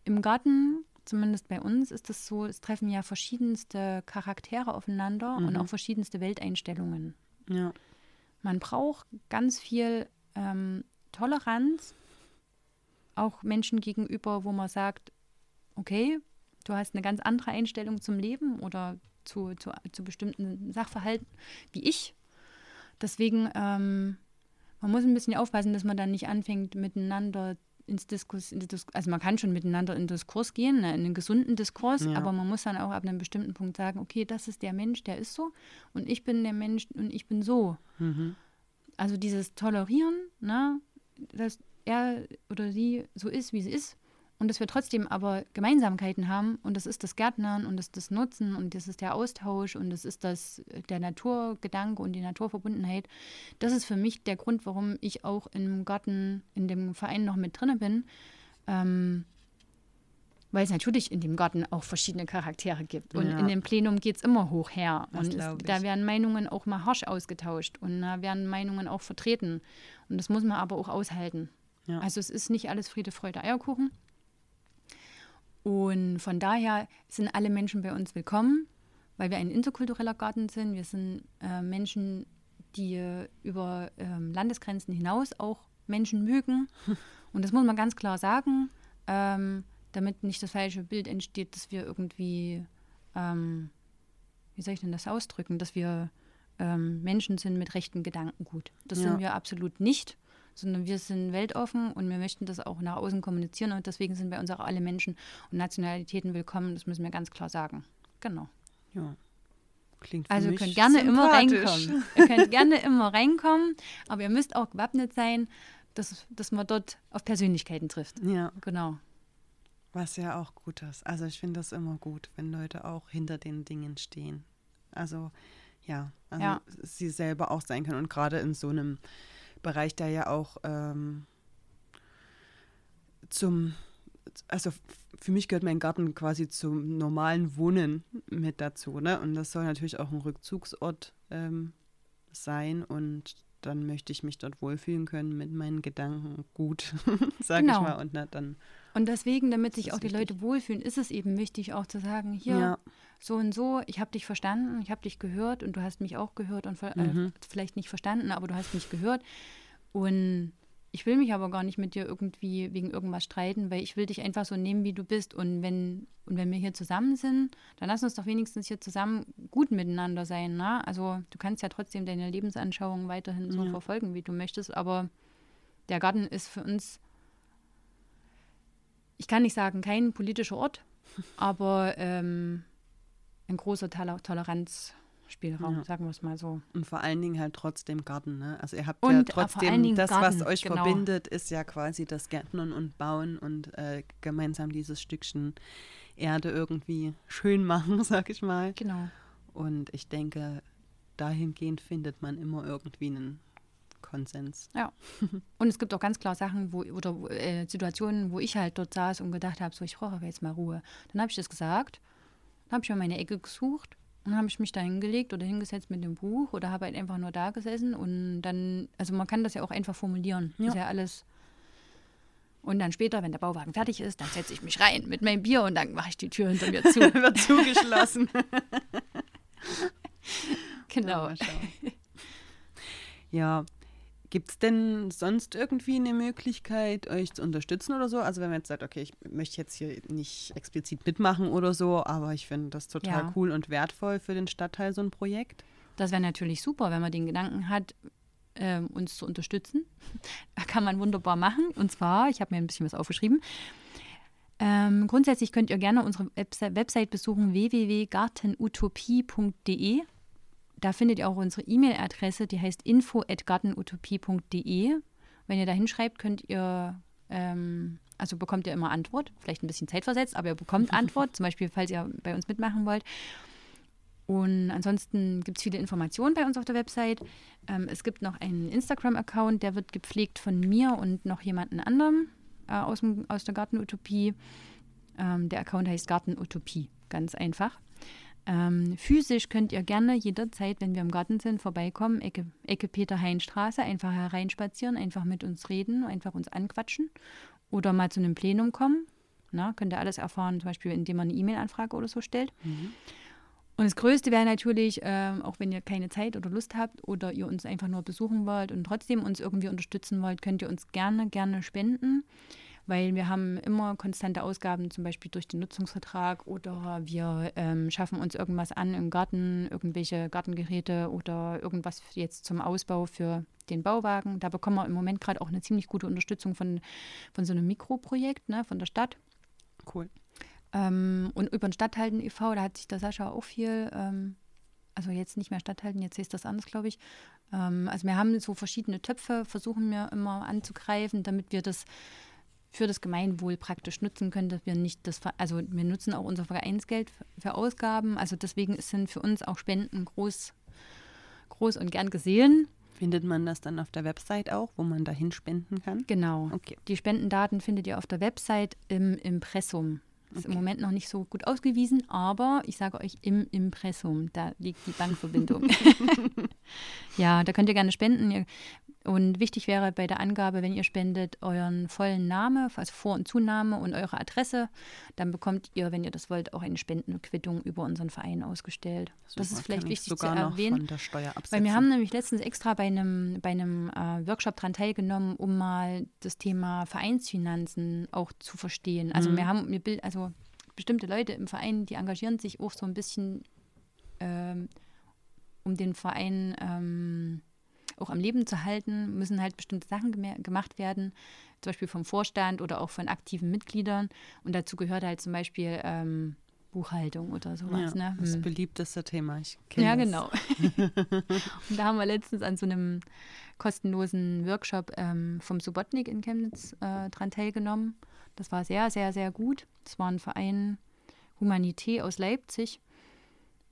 im Garten, zumindest bei uns, ist es so, es treffen ja verschiedenste Charaktere aufeinander und Mhm. auch verschiedenste Welteinstellungen. Ja. Man braucht ganz viel ähm, Toleranz auch Menschen gegenüber, wo man sagt, okay, du hast eine ganz andere Einstellung zum Leben oder zu, zu, zu bestimmten Sachverhalten wie ich. Deswegen, ähm, man muss ein bisschen aufpassen, dass man dann nicht anfängt, miteinander ins Diskurs, in Dis also man kann schon miteinander in Diskurs gehen, ne, in einen gesunden Diskurs, ja. aber man muss dann auch ab einem bestimmten Punkt sagen, okay, das ist der Mensch, der ist so und ich bin der Mensch und ich bin so. Mhm. Also dieses Tolerieren, ne, dass er oder sie so ist, wie sie ist, und dass wir trotzdem aber Gemeinsamkeiten haben und das ist das Gärtnern und das ist das Nutzen und das ist der Austausch und das ist das der Naturgedanke und die Naturverbundenheit. Das ist für mich der Grund, warum ich auch im Garten, in dem Verein noch mit drin bin. Ähm, weil es natürlich in dem Garten auch verschiedene Charaktere gibt. Und ja. in dem Plenum geht es immer hoch her. Das und es, da werden Meinungen auch mal harsch ausgetauscht und da werden Meinungen auch vertreten. Und das muss man aber auch aushalten. Ja. Also es ist nicht alles Friede, Freude, Eierkuchen. Und von daher sind alle Menschen bei uns willkommen, weil wir ein interkultureller Garten sind. Wir sind äh, Menschen, die äh, über äh, Landesgrenzen hinaus auch Menschen mögen. <laughs> Und das muss man ganz klar sagen, ähm, damit nicht das falsche Bild entsteht, dass wir irgendwie, ähm, wie soll ich denn das ausdrücken, dass wir ähm, Menschen sind mit rechten Gedankengut. Das ja. sind wir absolut nicht sondern wir sind weltoffen und wir möchten das auch nach außen kommunizieren und deswegen sind bei uns auch alle Menschen und Nationalitäten willkommen, das müssen wir ganz klar sagen. Genau. Ja. Klingt also ihr könnt gerne immer reinkommen. <laughs> ihr könnt gerne immer reinkommen, aber ihr müsst auch gewappnet sein, dass, dass man dort auf Persönlichkeiten trifft. Ja. Genau. Was ja auch gut ist. Also ich finde das immer gut, wenn Leute auch hinter den Dingen stehen. Also ja, also ja. sie selber auch sein können. Und gerade in so einem Bereich, der ja auch ähm, zum, also für mich gehört mein Garten quasi zum normalen Wohnen mit dazu. Ne? Und das soll natürlich auch ein Rückzugsort ähm, sein und dann möchte ich mich dort wohlfühlen können mit meinen Gedanken gut, <laughs> sage genau. ich mal. Und na, dann und deswegen, damit sich auch die wichtig. Leute wohlfühlen, ist es eben wichtig, auch zu sagen, hier, ja. So und so, ich habe dich verstanden, ich habe dich gehört und du hast mich auch gehört und äh, mhm. vielleicht nicht verstanden, aber du hast mich gehört. Und ich will mich aber gar nicht mit dir irgendwie wegen irgendwas streiten, weil ich will dich einfach so nehmen, wie du bist. Und wenn, und wenn wir hier zusammen sind, dann lass uns doch wenigstens hier zusammen gut miteinander sein. Ne? Also du kannst ja trotzdem deine Lebensanschauung weiterhin so ja. verfolgen, wie du möchtest, aber der Garten ist für uns ich kann nicht sagen, kein politischer Ort, aber ähm, ein großer Tol Toleranzspielraum, ja. sagen wir es mal so. Und vor allen Dingen halt trotzdem Garten, ne? Also ihr habt und ja trotzdem, das, Garten, was euch genau. verbindet, ist ja quasi das Gärtnern und Bauen und äh, gemeinsam dieses Stückchen Erde irgendwie schön machen, <laughs> sag ich mal. Genau. Und ich denke, dahingehend findet man immer irgendwie einen Konsens. Ja. Und es gibt auch ganz klar Sachen, wo, oder äh, Situationen, wo ich halt dort saß und gedacht habe, so, ich brauche jetzt mal Ruhe. Dann habe ich das gesagt, dann habe ich mir meine Ecke gesucht und habe ich mich da hingelegt oder hingesetzt mit dem Buch oder habe halt einfach nur da gesessen und dann, also man kann das ja auch einfach formulieren. Ja. Ist ja alles. Und dann später, wenn der Bauwagen fertig ist, dann setze ich mich rein mit meinem Bier und dann mache ich die Tür hinter mir zu. <laughs> Wird zugeschlossen. <laughs> genau. Ja, ja, Gibt es denn sonst irgendwie eine Möglichkeit, euch zu unterstützen oder so? Also wenn man jetzt sagt, okay, ich möchte jetzt hier nicht explizit mitmachen oder so, aber ich finde das total ja. cool und wertvoll für den Stadtteil, so ein Projekt. Das wäre natürlich super, wenn man den Gedanken hat, äh, uns zu unterstützen. <laughs> kann man wunderbar machen. Und zwar, ich habe mir ein bisschen was aufgeschrieben. Ähm, grundsätzlich könnt ihr gerne unsere Website besuchen www.gartenutopie.de. Da findet ihr auch unsere E-Mail-Adresse, die heißt info.gartenutopie.de. Wenn ihr da hinschreibt, könnt ihr, ähm, also bekommt ihr immer Antwort, vielleicht ein bisschen zeitversetzt, aber ihr bekommt <laughs> Antwort, zum Beispiel, falls ihr bei uns mitmachen wollt. Und ansonsten gibt es viele Informationen bei uns auf der Website. Ähm, es gibt noch einen Instagram-Account, der wird gepflegt von mir und noch jemanden anderem äh, aus, dem, aus der Gartenutopie. Ähm, der Account heißt Gartenutopie, ganz einfach. Ähm, physisch könnt ihr gerne jederzeit, wenn wir im Garten sind, vorbeikommen, Ecke, Ecke Peter-Hein-Straße, einfach hereinspazieren, einfach mit uns reden, einfach uns anquatschen oder mal zu einem Plenum kommen. Na, könnt ihr alles erfahren, zum Beispiel indem man eine E-Mail-Anfrage oder so stellt. Mhm. Und das Größte wäre natürlich, ähm, auch wenn ihr keine Zeit oder Lust habt oder ihr uns einfach nur besuchen wollt und trotzdem uns irgendwie unterstützen wollt, könnt ihr uns gerne, gerne spenden. Weil wir haben immer konstante Ausgaben, zum Beispiel durch den Nutzungsvertrag oder wir ähm, schaffen uns irgendwas an im Garten, irgendwelche Gartengeräte oder irgendwas jetzt zum Ausbau für den Bauwagen. Da bekommen wir im Moment gerade auch eine ziemlich gute Unterstützung von, von so einem Mikroprojekt ne, von der Stadt. Cool. Ähm, und über den Stadthalten e.V., da hat sich der Sascha auch viel, ähm, also jetzt nicht mehr Stadthalten, jetzt ist das anders, glaube ich. Ähm, also wir haben so verschiedene Töpfe, versuchen wir immer anzugreifen, damit wir das für das Gemeinwohl praktisch nutzen können, dass wir nicht das, also wir nutzen auch unser Vereinsgeld für Ausgaben. Also deswegen sind für uns auch Spenden groß, groß und gern gesehen. Findet man das dann auf der Website auch, wo man dahin spenden kann? Genau. Okay. Die Spendendaten findet ihr auf der Website im Impressum. Ist okay. im Moment noch nicht so gut ausgewiesen, aber ich sage euch im Impressum, da liegt die Bankverbindung. <laughs> <laughs> ja, da könnt ihr gerne spenden. Ihr und wichtig wäre bei der Angabe, wenn ihr spendet, euren vollen Namen, also Vor- und Zunahme und eure Adresse. Dann bekommt ihr, wenn ihr das wollt, auch eine Spendenquittung über unseren Verein ausgestellt. Super, das ist vielleicht wichtig zu erwähnen. weil wir haben nämlich letztens extra bei einem, bei einem äh, Workshop daran teilgenommen, um mal das Thema Vereinsfinanzen auch zu verstehen. Also mhm. wir haben, wir, also bestimmte Leute im Verein, die engagieren sich auch so ein bisschen ähm, um den Verein. Ähm, auch am Leben zu halten, müssen halt bestimmte Sachen gemacht werden, zum Beispiel vom Vorstand oder auch von aktiven Mitgliedern. Und dazu gehört halt zum Beispiel ähm, Buchhaltung oder sowas. Ja, ne? Das hm. beliebteste Thema. Ich ja, das. genau. <laughs> und da haben wir letztens an so einem kostenlosen Workshop ähm, vom Subotnik in Chemnitz äh, dran teilgenommen. Das war sehr, sehr, sehr gut. Das war ein Verein Humanité aus Leipzig.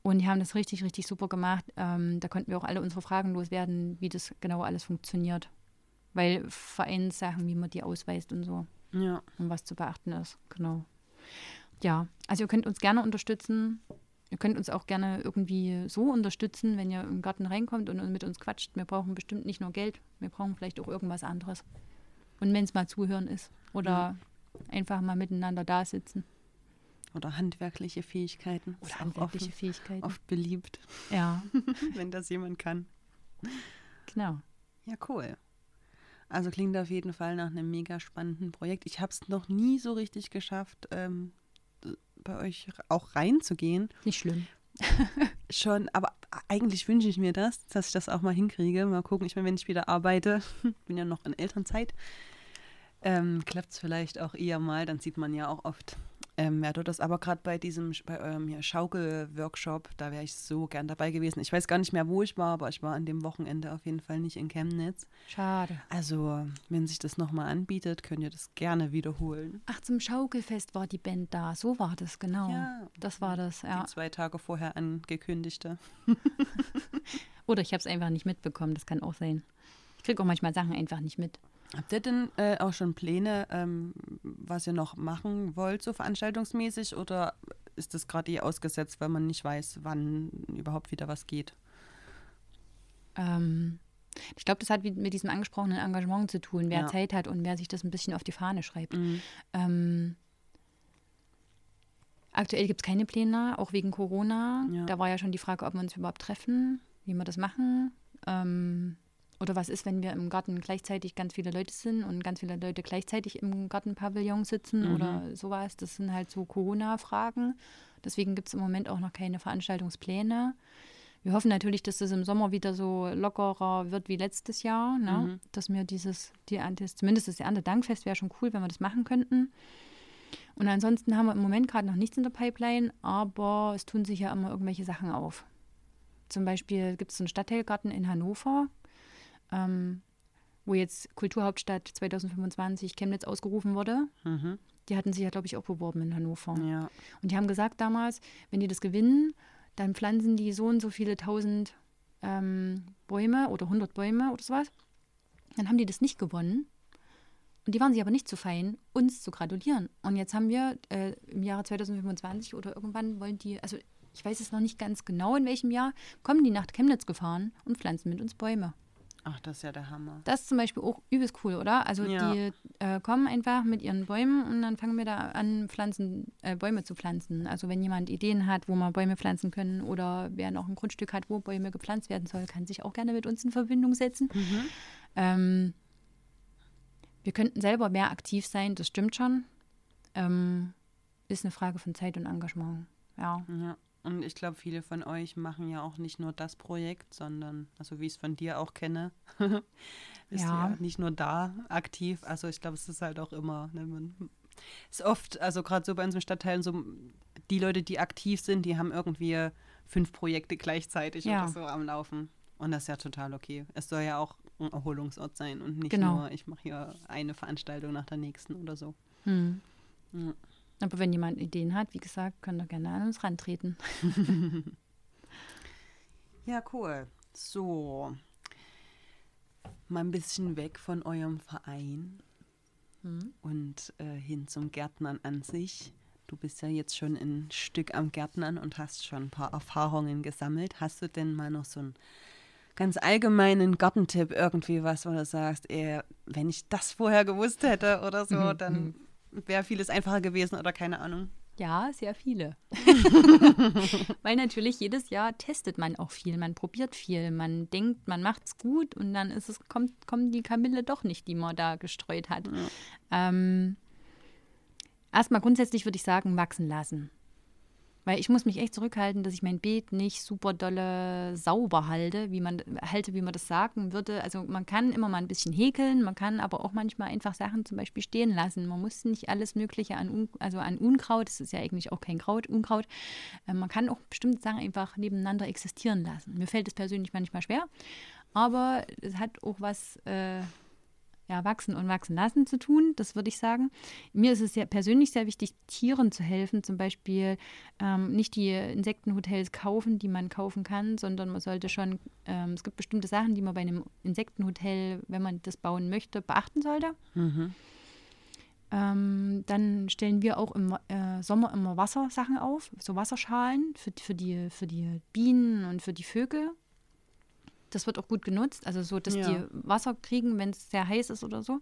Und die haben das richtig, richtig super gemacht. Ähm, da konnten wir auch alle unsere Fragen loswerden, wie das genau alles funktioniert. Weil Vereinssachen, wie man die ausweist und so. Ja. Und was zu beachten ist. Genau. Ja, also ihr könnt uns gerne unterstützen. Ihr könnt uns auch gerne irgendwie so unterstützen, wenn ihr im Garten reinkommt und mit uns quatscht. Wir brauchen bestimmt nicht nur Geld, wir brauchen vielleicht auch irgendwas anderes. Und wenn es mal zuhören ist oder ja. einfach mal miteinander da sitzen. Oder handwerkliche Fähigkeiten. Oder handwerkliche oft, Fähigkeiten. Oft beliebt. Ja. <laughs> Wenn das jemand kann. Genau. Ja, cool. Also klingt auf jeden Fall nach einem mega spannenden Projekt. Ich habe es noch nie so richtig geschafft, ähm, bei euch auch reinzugehen. Nicht schlimm. <laughs> Schon, aber eigentlich wünsche ich mir das, dass ich das auch mal hinkriege. Mal gucken, ich meine, wenn ich wieder arbeite, <laughs> bin ja noch in Elternzeit, ähm, klappt es vielleicht auch eher mal. Dann sieht man ja auch oft ähm, ja, du das aber gerade bei diesem bei eurem Schaukel-Workshop, da wäre ich so gern dabei gewesen. Ich weiß gar nicht mehr, wo ich war, aber ich war an dem Wochenende auf jeden Fall nicht in Chemnitz. Schade. Also, wenn sich das nochmal anbietet, könnt ihr das gerne wiederholen. Ach, zum Schaukelfest war die Band da. So war das, genau. Ja. Das war das, ja. Die zwei Tage vorher angekündigte. <laughs> Oder ich habe es einfach nicht mitbekommen, das kann auch sein. Ich kriege auch manchmal Sachen einfach nicht mit. Habt ihr denn äh, auch schon Pläne, ähm, was ihr noch machen wollt, so veranstaltungsmäßig? Oder ist das gerade eh ausgesetzt, weil man nicht weiß, wann überhaupt wieder was geht? Ähm, ich glaube, das hat mit diesem angesprochenen Engagement zu tun, wer ja. Zeit hat und wer sich das ein bisschen auf die Fahne schreibt. Mhm. Ähm, aktuell gibt es keine Pläne, auch wegen Corona. Ja. Da war ja schon die Frage, ob wir uns überhaupt treffen, wie wir das machen. Ähm, oder was ist, wenn wir im Garten gleichzeitig ganz viele Leute sind und ganz viele Leute gleichzeitig im Gartenpavillon sitzen mhm. oder sowas? Das sind halt so Corona-Fragen. Deswegen gibt es im Moment auch noch keine Veranstaltungspläne. Wir hoffen natürlich, dass es im Sommer wieder so lockerer wird wie letztes Jahr. Ne? Mhm. Dass wir dieses, die, das, zumindest das Erntedankfest wäre schon cool, wenn wir das machen könnten. Und ansonsten haben wir im Moment gerade noch nichts in der Pipeline, aber es tun sich ja immer irgendwelche Sachen auf. Zum Beispiel gibt es einen Stadtteilgarten in Hannover ähm, wo jetzt Kulturhauptstadt 2025 Chemnitz ausgerufen wurde. Mhm. Die hatten sich ja, glaube ich, auch beworben in Hannover. Ja. Und die haben gesagt damals, wenn die das gewinnen, dann pflanzen die so und so viele tausend ähm, Bäume oder 100 Bäume oder sowas. Dann haben die das nicht gewonnen. Und die waren sich aber nicht zu fein, uns zu gratulieren. Und jetzt haben wir äh, im Jahre 2025 oder irgendwann wollen die, also ich weiß es noch nicht ganz genau in welchem Jahr, kommen die nach Chemnitz gefahren und pflanzen mit uns Bäume. Ach, das ist ja der Hammer. Das ist zum Beispiel auch übelst cool, oder? Also ja. die äh, kommen einfach mit ihren Bäumen und dann fangen wir da an, Pflanzen, äh, Bäume zu pflanzen. Also wenn jemand Ideen hat, wo man Bäume pflanzen können oder wer noch ein Grundstück hat, wo Bäume gepflanzt werden soll, kann sich auch gerne mit uns in Verbindung setzen. Mhm. Ähm, wir könnten selber mehr aktiv sein, das stimmt schon. Ähm, ist eine Frage von Zeit und Engagement. Ja. Ja. Und ich glaube, viele von euch machen ja auch nicht nur das Projekt, sondern, also wie ich es von dir auch kenne, <laughs> bist Ja. ja nicht nur da aktiv. Also ich glaube, es ist halt auch immer, ne, man ist oft, also gerade so bei unseren Stadtteilen, so die Leute, die aktiv sind, die haben irgendwie fünf Projekte gleichzeitig Ja. oder so am Laufen. Und das ist ja total okay. Es soll ja auch ein Erholungsort sein und nicht Genau. nur, ich mache hier eine Veranstaltung nach der nächsten oder so. Hm. Ja. Aber wenn jemand Ideen hat, wie gesagt, könnt ihr gerne an uns rantreten. <laughs> Ja, cool. So. Mal ein bisschen weg von eurem Verein Hm. und äh, hin zum Gärtnern an sich. Du bist ja jetzt schon ein Stück am Gärtnern und hast schon ein paar Erfahrungen gesammelt. Hast du denn mal noch so einen ganz allgemeinen Gartentipp, irgendwie was, wo du sagst, ey, wenn ich das vorher gewusst hätte oder so, Mhm, <laughs> dann wäre vieles einfacher gewesen oder keine Ahnung. Ja, sehr viele. <laughs> Weil natürlich jedes Jahr testet man auch viel, man probiert viel, man denkt, man macht's gut und dann ist es, kommt, kommen die Kamille doch nicht, die man da gestreut hat. Ähm, erstmal grundsätzlich würde ich sagen, wachsen lassen. Weil ich muss mich echt zurückhalten, dass ich mein Beet nicht super dolle sauber halte, wie man halte, wie man das sagen würde. Also man kann immer mal ein bisschen häkeln, man kann aber auch manchmal einfach Sachen zum Beispiel stehen lassen. Man muss nicht alles Mögliche an, Un also an Unkraut, das ist ja eigentlich auch kein Kraut, Unkraut. Äh, man kann auch bestimmte Sachen einfach nebeneinander existieren lassen. Mir fällt es persönlich manchmal schwer, aber es hat auch was äh, ja, wachsen und wachsen lassen zu tun, das würde ich sagen. Mir ist es sehr, persönlich sehr wichtig, Tieren zu helfen, zum Beispiel ähm, nicht die Insektenhotels kaufen, die man kaufen kann, sondern man sollte schon, ähm, es gibt bestimmte Sachen, die man bei einem Insektenhotel, wenn man das bauen möchte, beachten sollte. Mhm. Ähm, dann stellen wir auch im äh, Sommer immer Wassersachen auf, so Wasserschalen für, für, die, für die Bienen und für die Vögel. Das wird auch gut genutzt, also so, dass Ja. die Wasser kriegen, wenn es sehr heiß ist oder so.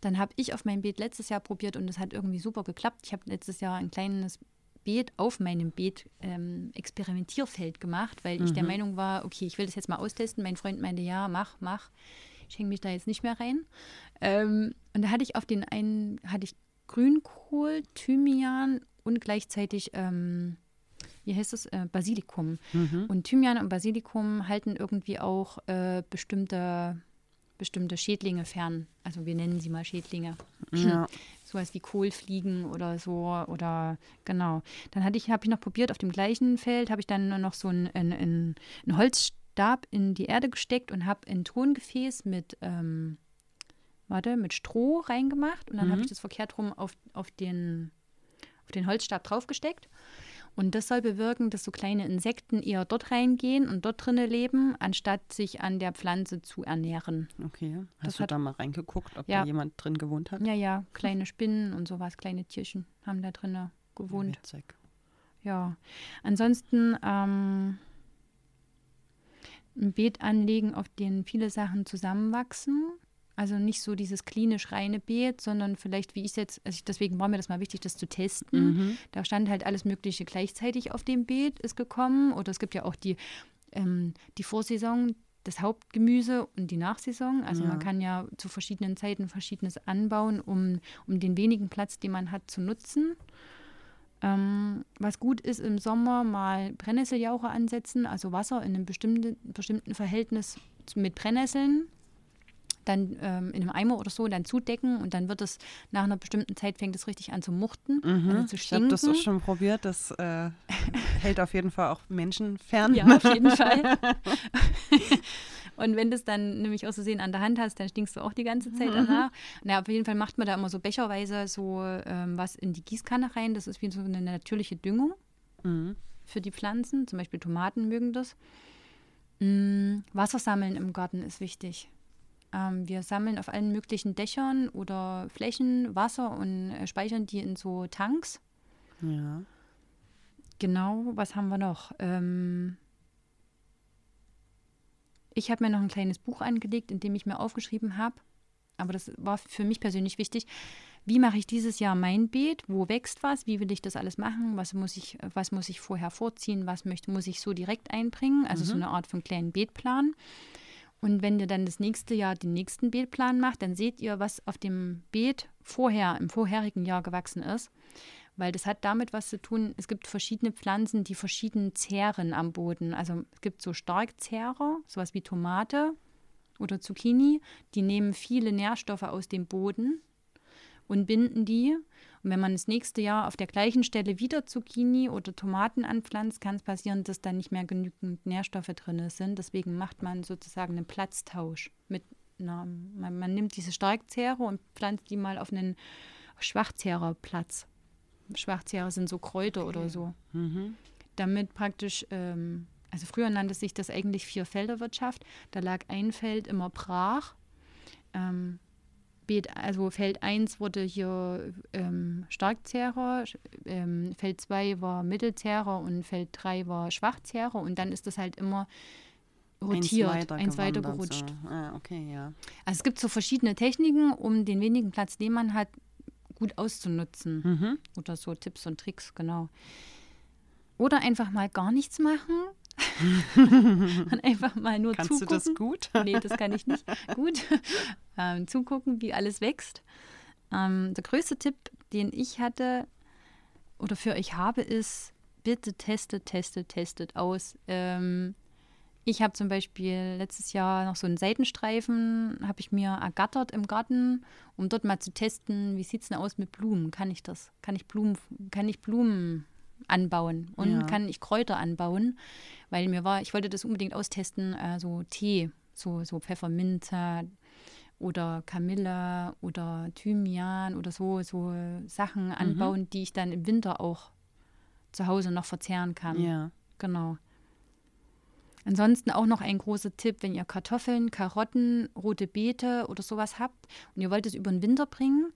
Dann habe ich auf meinem Beet letztes Jahr probiert und es hat irgendwie super geklappt. Ich habe letztes Jahr ein kleines Beet auf meinem Beet ähm, Experimentierfeld gemacht, weil ich der Meinung war, okay, ich will das jetzt mal austesten. Mein Freund meinte, ja, mach, mach. Ich hänge mich da jetzt nicht mehr rein. Ähm, und da hatte ich auf den einen, hatte ich Grünkohl, Thymian und gleichzeitig, ähm, wie heißt das, äh, Basilikum. Mhm. Und Thymian und Basilikum halten irgendwie auch äh, bestimmte, bestimmte Schädlinge fern. Also wir nennen sie mal Schädlinge. Ja. <laughs> Sowas wie Kohlfliegen oder so oder genau. Dann hatte ich, habe ich noch probiert, auf dem gleichen Feld habe ich dann noch so einen ein, ein, ein Holzstab in die Erde gesteckt und habe ein Tongefäß mit, ähm, warte, mit Stroh reingemacht und dann habe ich das verkehrt rum auf, auf, den, auf den Holzstab draufgesteckt. Und das soll bewirken, dass so kleine Insekten eher dort reingehen und dort drinnen leben, anstatt sich an der Pflanze zu ernähren. Okay. Hast Das du hat- da mal reingeguckt, ob Ja. da jemand drin gewohnt hat? Ja, ja, <laughs> kleine Spinnen und sowas, kleine Tierchen haben da drinnen gewohnt. Witzig. Ja, ansonsten ähm, ein Beet anlegen, auf dem viele Sachen zusammenwachsen. Also nicht so dieses klinisch reine Beet, sondern vielleicht, wie ich es jetzt, also ich, deswegen war mir das mal wichtig, das zu testen. Mhm. Da stand halt alles Mögliche gleichzeitig auf dem Beet, ist gekommen. Oder es gibt ja auch die, ähm, die Vorsaison, das Hauptgemüse und die Nachsaison. Also Ja. man kann ja zu verschiedenen Zeiten Verschiedenes anbauen, um, um den wenigen Platz, den man hat, zu nutzen. Ähm, was gut ist, im Sommer mal Brennnesseljauche ansetzen, also Wasser in einem bestimmten, bestimmten Verhältnis mit Brennnesseln. Dann ähm, in einem Eimer oder so dann zudecken und dann wird es nach einer bestimmten Zeit fängt es richtig an zu muchten, also zu Ich habe das auch stinken. schon probiert. Das äh, <laughs> hält auf jeden Fall auch Menschen fern. Ja, auf jeden Fall. <laughs> Und wenn du es dann nämlich aus Versehen an der Hand hast, dann stinkst du auch die ganze Zeit danach. Na, auf jeden Fall macht man da immer so becherweise so ähm, was in die Gießkanne rein. Das ist wie so eine natürliche Düngung Mhm. für die Pflanzen. Zum Beispiel Tomaten mögen das. Mm, Wasser sammeln im Garten ist wichtig. Ähm, wir sammeln auf allen möglichen Dächern oder Flächen Wasser und äh, speichern die in so Tanks. Ja. Genau, was haben wir noch? Ähm, ich habe mir noch ein kleines Buch angelegt, in dem ich mir aufgeschrieben habe, aber das war für mich persönlich wichtig. Wie mache ich dieses Jahr mein Beet? Wo wächst was? Wie will ich das alles machen? Was muss ich, was muss ich vorher vorziehen? Was möchte, muss ich so direkt einbringen? Also so eine Art von kleinen Beetplan. Und wenn ihr dann das nächste Jahr den nächsten Beetplan macht, dann seht ihr, was auf dem Beet vorher, im vorherigen Jahr gewachsen ist. Weil das hat damit was zu tun, es gibt verschiedene Pflanzen, die verschieden zehren am Boden. Also es gibt so Starkzehrer, sowas wie Tomate oder Zucchini, die nehmen viele Nährstoffe aus dem Boden und binden die. Und wenn man das nächste Jahr auf der gleichen Stelle wieder Zucchini oder Tomaten anpflanzt, kann es passieren, dass da nicht mehr genügend Nährstoffe drin sind. Deswegen macht man sozusagen einen Platztausch. Mit einer, man, man nimmt diese Starkzehrer und pflanzt die mal auf einen Schwachzehrerplatz. Schwachzehrer sind so Kräuter okay. oder so. Mhm. Damit praktisch, ähm, also früher nannte sich das eigentlich Vierfelderwirtschaft. Da lag ein Feld immer brach. Ähm, Beet, also Feld 1 wurde hier ähm, Starkzehrer, ähm, Feld 2 war Mittelzehrer und Feld 3 war Schwachzehrer und dann ist das halt immer rotiert, eins weiter, eins weiter gerutscht. So. Ah, okay, ja. Also es gibt so verschiedene Techniken, um den wenigen Platz, den man hat, gut auszunutzen. Mhm. Oder so Tipps und Tricks, genau. Oder einfach mal gar nichts machen <laughs> und einfach mal nur Kannst zugucken. Kannst du das gut? <laughs> nee, das kann ich nicht gut. <laughs> Ähm, zugucken, wie alles wächst. Ähm, der größte Tipp, den ich hatte oder für euch habe, ist, bitte testet, testet, testet aus. Ähm, ich habe zum Beispiel letztes Jahr noch so einen Seitenstreifen, habe ich mir ergattert im Garten, um dort mal zu testen, wie sieht es denn aus mit Blumen? Kann ich das? Kann ich Blumen, kann ich Blumen anbauen und ja. kann ich Kräuter anbauen? Weil mir war, ich wollte das unbedingt austesten, äh, so Tee, so, so Pfefferminze oder Kamille oder Thymian oder so, so Sachen mhm. anbauen, mhm. die ich dann im Winter auch zu Hause noch verzehren kann. Ja. Genau. Ansonsten auch noch ein großer Tipp, wenn ihr Kartoffeln, Karotten, rote Beete oder sowas habt und ihr wollt es über den Winter bringen,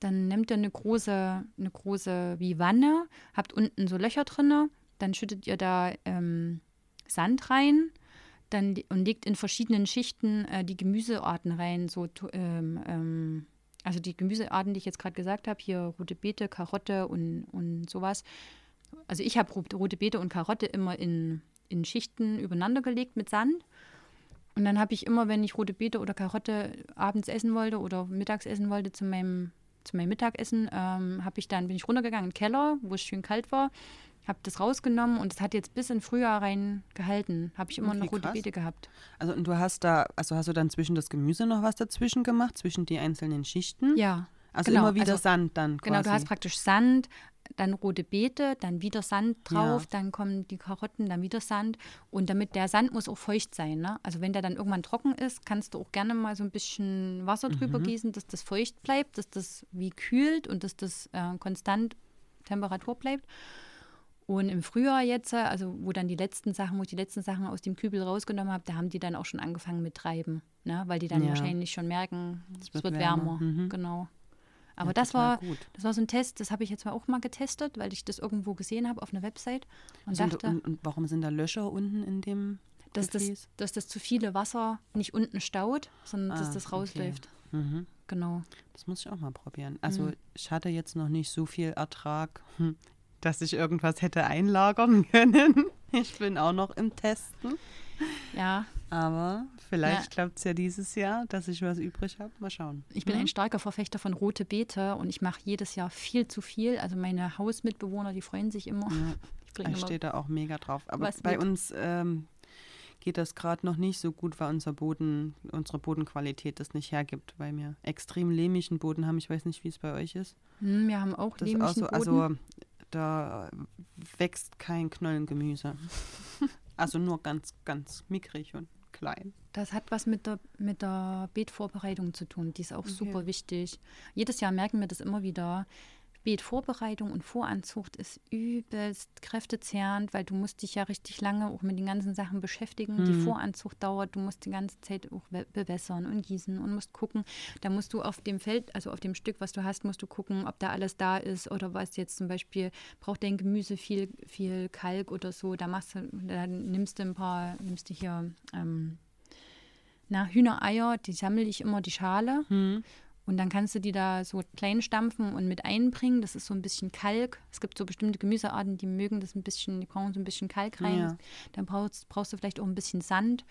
dann nehmt ihr eine große, eine große wie Wanne, habt unten so Löcher drin, dann schüttet ihr da ähm, Sand rein dann, und legt in verschiedenen Schichten äh, die Gemüsearten rein, so ähm, ähm, also die Gemüsearten, die ich jetzt gerade gesagt habe, hier rote Beete, Karotte und, und sowas. Also ich habe rote Beete und Karotte immer in in Schichten übereinander gelegt mit Sand. Und dann habe ich immer, wenn ich rote Beete oder Karotte abends essen wollte oder mittags essen wollte zu meinem, zu meinem Mittagessen, ähm, habe ich dann, bin ich runtergegangen in den Keller, wo es schön kalt war, habe das rausgenommen und es hat jetzt bis in Frühjahr rein gehalten. Habe ich immer okay, noch rote krass. Beete gehabt. Also und du hast da, also hast du dann zwischen das Gemüse noch was dazwischen gemacht, zwischen die einzelnen Schichten? Ja. Also genau, immer wieder also, Sand dann quasi. Genau, du hast praktisch Sand, dann rote Beete, dann wieder Sand drauf, ja. dann kommen die Karotten, dann wieder Sand. Und damit der Sand muss auch feucht sein. Ne? Also wenn der dann irgendwann trocken ist, kannst du auch gerne mal so ein bisschen Wasser drüber mhm. gießen, dass das feucht bleibt, dass das wie kühlt und dass das äh, konstant Temperatur bleibt. Und im Frühjahr jetzt, also wo dann die letzten Sachen, wo ich die letzten Sachen aus dem Kübel rausgenommen habe, da haben die dann auch schon angefangen mit Treiben, ne? weil die dann ja. wahrscheinlich schon merken, es wird, wird wärmer. wärmer. Mhm. Genau. Aber ja, das war gut. das war so ein Test, das habe ich jetzt mal auch mal getestet, weil ich das irgendwo gesehen habe auf einer Website und sind dachte. und, und, warum sind da Löcher unten in dem dass das, dass das zu viele Wasser nicht unten staut, sondern ah, dass das rausläuft. Okay. Mhm. Genau. Das muss ich auch mal probieren. Also mhm. ich hatte jetzt noch nicht so viel Ertrag, hm, dass ich irgendwas hätte einlagern <laughs> können. Ich bin auch noch im Testen. Ja. Aber vielleicht ja. klappt es ja dieses Jahr, dass ich was übrig habe. Mal schauen. Ich bin ja. ein starker Verfechter von rote Beete und ich mache jedes Jahr viel zu viel. Also meine Hausmitbewohner, die freuen sich immer. Ja. <laughs> Ich, ich stehe da auch mega drauf. Aber bei geht. uns ähm, geht das gerade noch nicht so gut, weil unser Boden, unsere Bodenqualität das nicht hergibt, weil wir extrem lehmigen Boden haben. Ich weiß nicht, wie es bei euch ist. Hm, wir haben auch das lehmigen auch so, Boden. Also da wächst kein Knollengemüse. <laughs> Also nur ganz, ganz mickrig und klein. Das hat was mit der, mit der Beetvorbereitung zu tun. Die ist auch okay. super wichtig. Jedes Jahr merken wir das immer wieder. Beetvorbereitung und Voranzucht ist übelst kräftezehrend, weil du musst dich ja richtig lange auch mit den ganzen Sachen beschäftigen. Mhm. Die Voranzucht dauert, du musst die ganze Zeit auch bewässern und gießen und musst gucken. Da musst du auf dem Feld, also auf dem Stück, was du hast, musst du gucken, ob da alles da ist oder was jetzt zum Beispiel braucht dein Gemüse viel, viel Kalk oder so. Da machst du, da nimmst du ein paar, nimmst du hier ähm, na, Hühnereier, die sammle ich immer die Schale. Mhm und dann kannst du die da so klein stampfen und mit einbringen. Das ist so ein bisschen Kalk. Es gibt so bestimmte Gemüsearten, die mögen das ein bisschen, die brauchen so ein bisschen Kalk rein. Ja. Dann brauchst, brauchst du vielleicht auch ein bisschen Sand.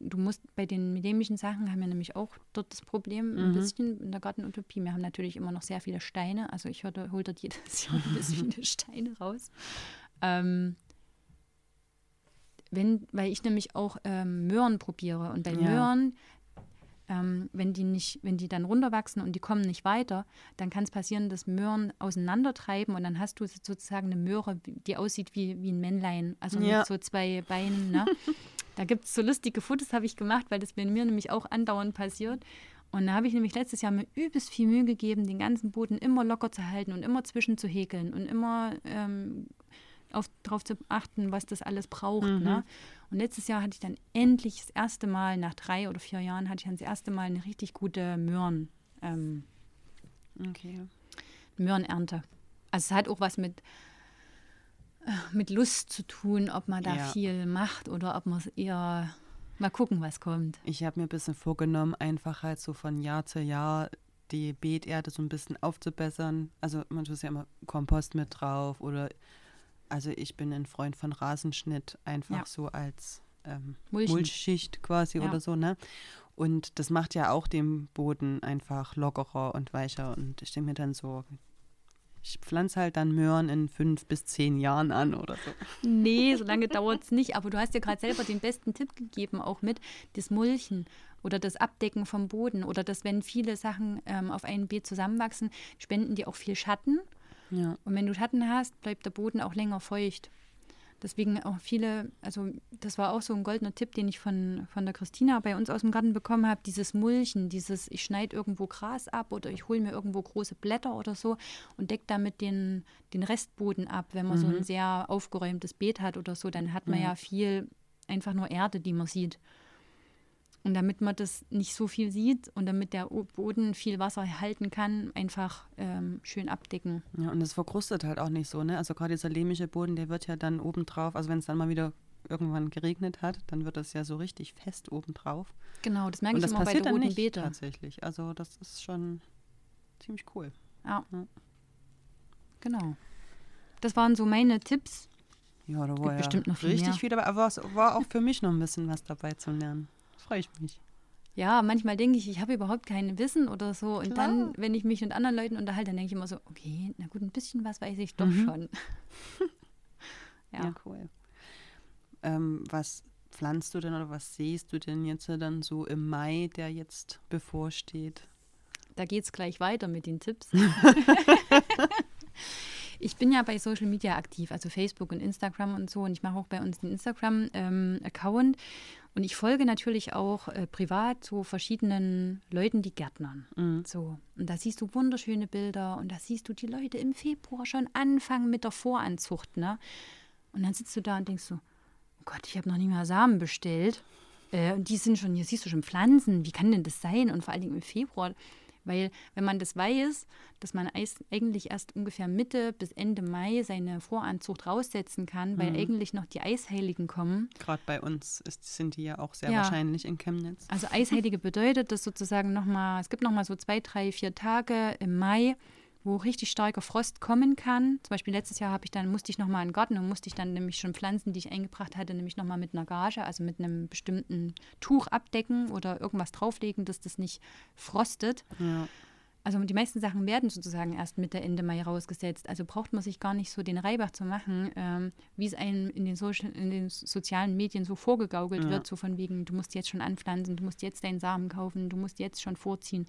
du musst bei den endemischen Sachen haben wir nämlich auch dort das Problem, ein Mhm. bisschen in der Gartenutopie. Wir haben natürlich immer noch sehr viele Steine. Also ich hole hol dort jedes <laughs> Jahr ein bisschen viele Steine raus. Ähm, wenn, weil ich nämlich auch ähm, Möhren probiere. Und bei Ja. Möhren, ähm, wenn die nicht, wenn die dann runterwachsen und die kommen nicht weiter, dann kann es passieren, dass Möhren auseinandertreiben und dann hast du sozusagen eine Möhre, die aussieht wie, wie ein Männlein, also Ja. mit so zwei Beinen. Ne? <laughs> da gibt es so lustige Fotos, habe ich gemacht, weil das bei mir nämlich auch andauernd passiert. Und da habe ich nämlich letztes Jahr mir übelst viel Mühe gegeben, den ganzen Boden immer locker zu halten und immer zwischen zu häkeln und immer ähm, darauf zu achten, was das alles braucht. Ne? Und letztes Jahr hatte ich dann endlich das erste Mal, nach drei oder vier Jahren, hatte ich dann das erste Mal eine richtig gute Möhren, ähm, Okay. Möhrenernte. Also es hat auch was mit, äh, mit Lust zu tun, ob man da Ja. viel macht oder ob man es eher mal gucken, was kommt. Ich habe mir ein bisschen vorgenommen, einfach halt so von Jahr zu Jahr die Beeterde so ein bisschen aufzubessern. Also man tut ja immer Kompost mit drauf oder also ich bin ein Freund von Rasenschnitt, einfach Ja. so als ähm, Mulchen. Mulchschicht quasi Ja. oder so, ne? Und das macht ja auch den Boden einfach lockerer und weicher. Und ich denke mir dann so, ich pflanze halt dann Möhren in fünf bis zehn Jahren an oder so. Nee, so lange <laughs> dauert es nicht. Aber du hast ja gerade selber den besten Tipp gegeben, auch mit das Mulchen oder das Abdecken vom Boden oder dass, wenn viele Sachen ähm, auf einem Beet zusammenwachsen, spenden die auch viel Schatten. Ja. Und wenn du Schatten hast, bleibt der Boden auch länger feucht. Deswegen auch viele, also das war auch so ein goldener Tipp, den ich von, von der Christina bei uns aus dem Garten bekommen habe, dieses Mulchen, dieses, ich schneide irgendwo Gras ab oder ich hole mir irgendwo große Blätter oder so und decke damit den, den Restboden ab. Wenn man so ein sehr aufgeräumtes Beet hat oder so, dann hat man ja viel einfach nur Erde, die man sieht. Und damit man das nicht so viel sieht und damit der Boden viel Wasser halten kann, einfach ähm, schön abdecken. Ja, und es verkrustet halt auch nicht so, ne? Also gerade dieser lehmische Boden, der wird ja dann obendrauf, also wenn es dann mal wieder irgendwann geregnet hat, dann wird das ja so richtig fest obendrauf. Genau, das merke und ich das immer bei passiert der dann roten Beete. tatsächlich. Also das ist schon ziemlich cool. Ja. Ja. Genau. Das waren so meine Tipps. Ja, da Gibt war ja bestimmt noch viel richtig mehr. viel dabei, aber es war auch für mich noch ein bisschen was dabei zu lernen. Freue ich mich. Ja, manchmal denke ich, ich habe überhaupt kein Wissen oder so. Und Klar. dann, wenn ich mich mit anderen Leuten unterhalte, dann denke ich immer so, okay, na gut, ein bisschen was weiß ich doch Mhm. schon. <laughs> Ja, ja. cool. Ähm, was pflanzt du denn oder was siehst du denn jetzt dann so im Mai, der jetzt bevorsteht? Da geht es gleich weiter mit den Tipps. <laughs> <laughs> ich bin ja bei Social Media aktiv, also Facebook und Instagram und so. Und ich mache auch bei uns den Instagram-Account. Und ich folge natürlich auch äh, privat so verschiedenen Leuten, die Gärtnern. Mhm. So. Und da siehst du wunderschöne Bilder und da siehst du die Leute im Februar schon anfangen mit der Voranzucht. Ne? Und dann sitzt du da und denkst so, oh Gott, ich habe noch nie mal Samen bestellt. Äh, und die sind schon, hier siehst du schon Pflanzen. Wie kann denn das sein? Und vor allen Dingen im Februar. Weil, wenn man das weiß, dass man eigentlich erst ungefähr Mitte bis Ende Mai seine Voranzucht raussetzen kann, weil eigentlich noch die Eisheiligen kommen. Gerade bei uns ist, sind die ja auch sehr Ja. wahrscheinlich in Chemnitz. Also Eisheilige bedeutet, dass sozusagen nochmal, es gibt nochmal so zwei, drei, vier Tage im Mai, wo richtig starker Frost kommen kann. Zum Beispiel letztes Jahr habe ich dann, musste ich nochmal in den Garten und musste ich dann nämlich schon Pflanzen, die ich eingebracht hatte, nämlich nochmal mit einer Gage, also mit einem bestimmten Tuch abdecken oder irgendwas drauflegen, dass das nicht frostet. Ja. Also die meisten Sachen werden sozusagen erst Mitte, Ende Mai rausgesetzt. Also braucht man sich gar nicht so den Reibach zu machen, ähm, wie es einem in den, Social, in den sozialen Medien so vorgegaukelt Ja. wird, so von wegen, du musst jetzt schon anpflanzen, du musst jetzt deinen Samen kaufen, du musst jetzt schon vorziehen.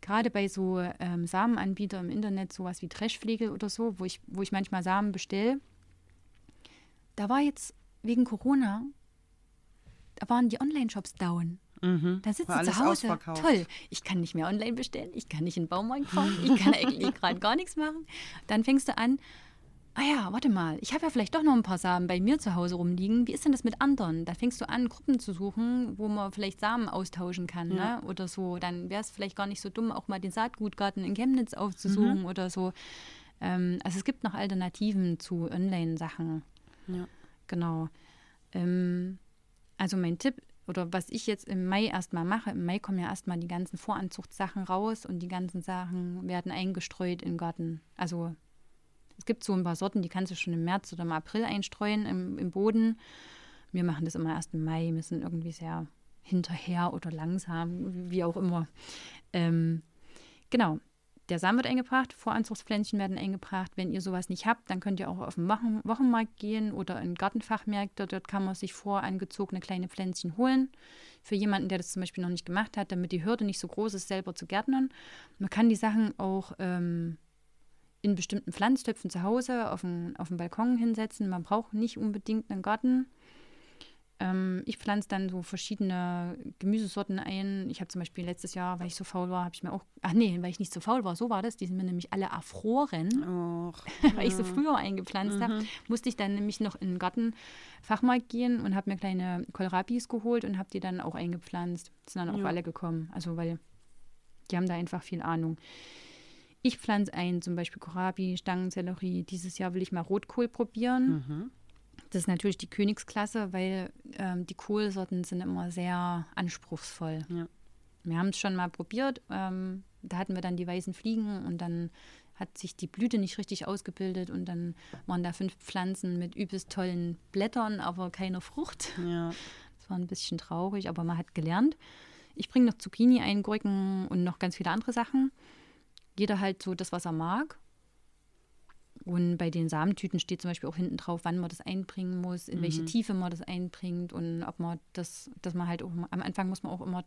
Gerade bei so ähm, Samenanbietern im Internet, sowas wie Trashpflege oder so, wo ich, wo ich manchmal Samen bestelle, da war jetzt wegen Corona, da waren die Online-Shops down. Mhm. Da sitzt du zu Hause. Toll. Ich kann nicht mehr online bestellen. Ich kann nicht in den Baumarkt fahren. Ich kann <laughs> eigentlich gerade gar nichts machen. Dann fängst du an. Ah ja, warte mal. Ich habe ja vielleicht doch noch ein paar Samen bei mir zu Hause rumliegen. Wie ist denn das mit anderen? Dann fängst du an, Gruppen zu suchen, wo man vielleicht Samen austauschen kann Ja. ne? oder so. Dann wäre es vielleicht gar nicht so dumm, auch mal den Saatgutgarten in Chemnitz aufzusuchen oder so. Ähm, also es gibt noch Alternativen zu Online-Sachen. Ja. Genau. Ähm, also mein Tipp oder was ich jetzt im Mai erstmal mache, im Mai kommen ja erstmal die ganzen Voranzuchtsachen raus und die ganzen Sachen werden eingestreut im Garten. Also es gibt so ein paar Sorten, die kannst du schon im März oder im April einstreuen im, im Boden. Wir machen das immer erst im Mai, wir sind irgendwie sehr hinterher oder langsam, wie auch immer. Ähm, genau. Der Samen wird eingebracht, Voranzugspflänzchen werden eingebracht. Wenn ihr sowas nicht habt, dann könnt ihr auch auf den Wochen Wochenmarkt gehen oder in Gartenfachmärkte. Dort kann man sich vorangezogene kleine Pflänzchen holen. Für jemanden, der das zum Beispiel noch nicht gemacht hat, damit die Hürde nicht so groß ist, selber zu gärtnern. Man kann die Sachen auch ähm, in bestimmten Pflanztöpfen zu Hause auf dem, auf dem Balkon hinsetzen. Man braucht nicht unbedingt einen Garten. Ähm, ich pflanze dann so verschiedene Gemüsesorten ein. Ich habe zum Beispiel letztes Jahr, weil ich so faul war, habe ich mir auch, ach nee, weil ich nicht so faul war, so war das, die sind mir nämlich alle erfroren, Och, <laughs> weil ich so früher eingepflanzt mhm. habe, musste ich dann nämlich noch in den Gartenfachmarkt gehen und habe mir kleine Kohlrabis geholt und habe die dann auch eingepflanzt. Sind dann auch ja. alle gekommen, also weil die haben da einfach viel Ahnung. Ich pflanze ein, zum Beispiel Kohlrabi, Stangensellerie. Dieses Jahr will ich mal Rotkohl probieren. Mhm. Das ist natürlich die Königsklasse, weil ähm, die Kohlsorten sind immer sehr anspruchsvoll. Ja. Wir haben es schon mal probiert. Ähm, da hatten wir dann die weißen Fliegen und dann hat sich die Blüte nicht richtig ausgebildet und dann waren da fünf Pflanzen mit übelst tollen Blättern, aber keine Frucht. Ja. Das war ein bisschen traurig, aber man hat gelernt. Ich bringe noch Zucchini ein, Gurken und noch ganz viele andere Sachen. Jeder halt so das, was er mag. Und bei den Samentüten steht zum Beispiel auch hinten drauf, wann man das einbringen muss, in mhm. welche Tiefe man das einbringt und ob man das, dass man halt auch am Anfang muss man auch immer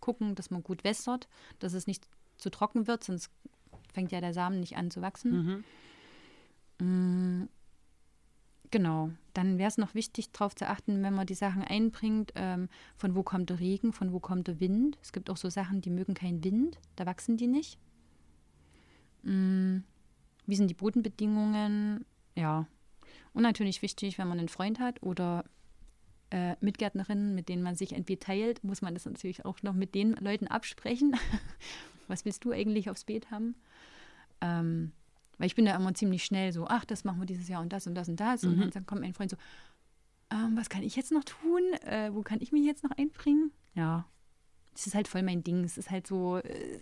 gucken, dass man gut wässert, dass es nicht zu trocken wird, sonst fängt ja der Samen nicht an zu wachsen. Mhm. Mm, genau. Dann wäre es noch wichtig, darauf zu achten, wenn man die Sachen einbringt, ähm, von wo kommt der Regen, von wo kommt der Wind. Es gibt auch so Sachen, die mögen keinen Wind, da wachsen die nicht. Mm, wie sind die Bodenbedingungen? Ja. Und natürlich wichtig, wenn man einen Freund hat oder äh, Mitgärtnerinnen, mit denen man sich irgendwie teilt, muss man das natürlich auch noch mit den Leuten absprechen. <laughs> Was willst du eigentlich aufs Beet haben? Ähm, weil ich bin da immer ziemlich schnell so, ach, das machen wir dieses Jahr und das und das und das. Mhm. Und dann kommt mein Freund so, ähm, was kann ich jetzt noch tun? Äh, wo kann ich mich jetzt noch einbringen? Ja, das ist halt voll mein Ding. Es ist halt so, äh,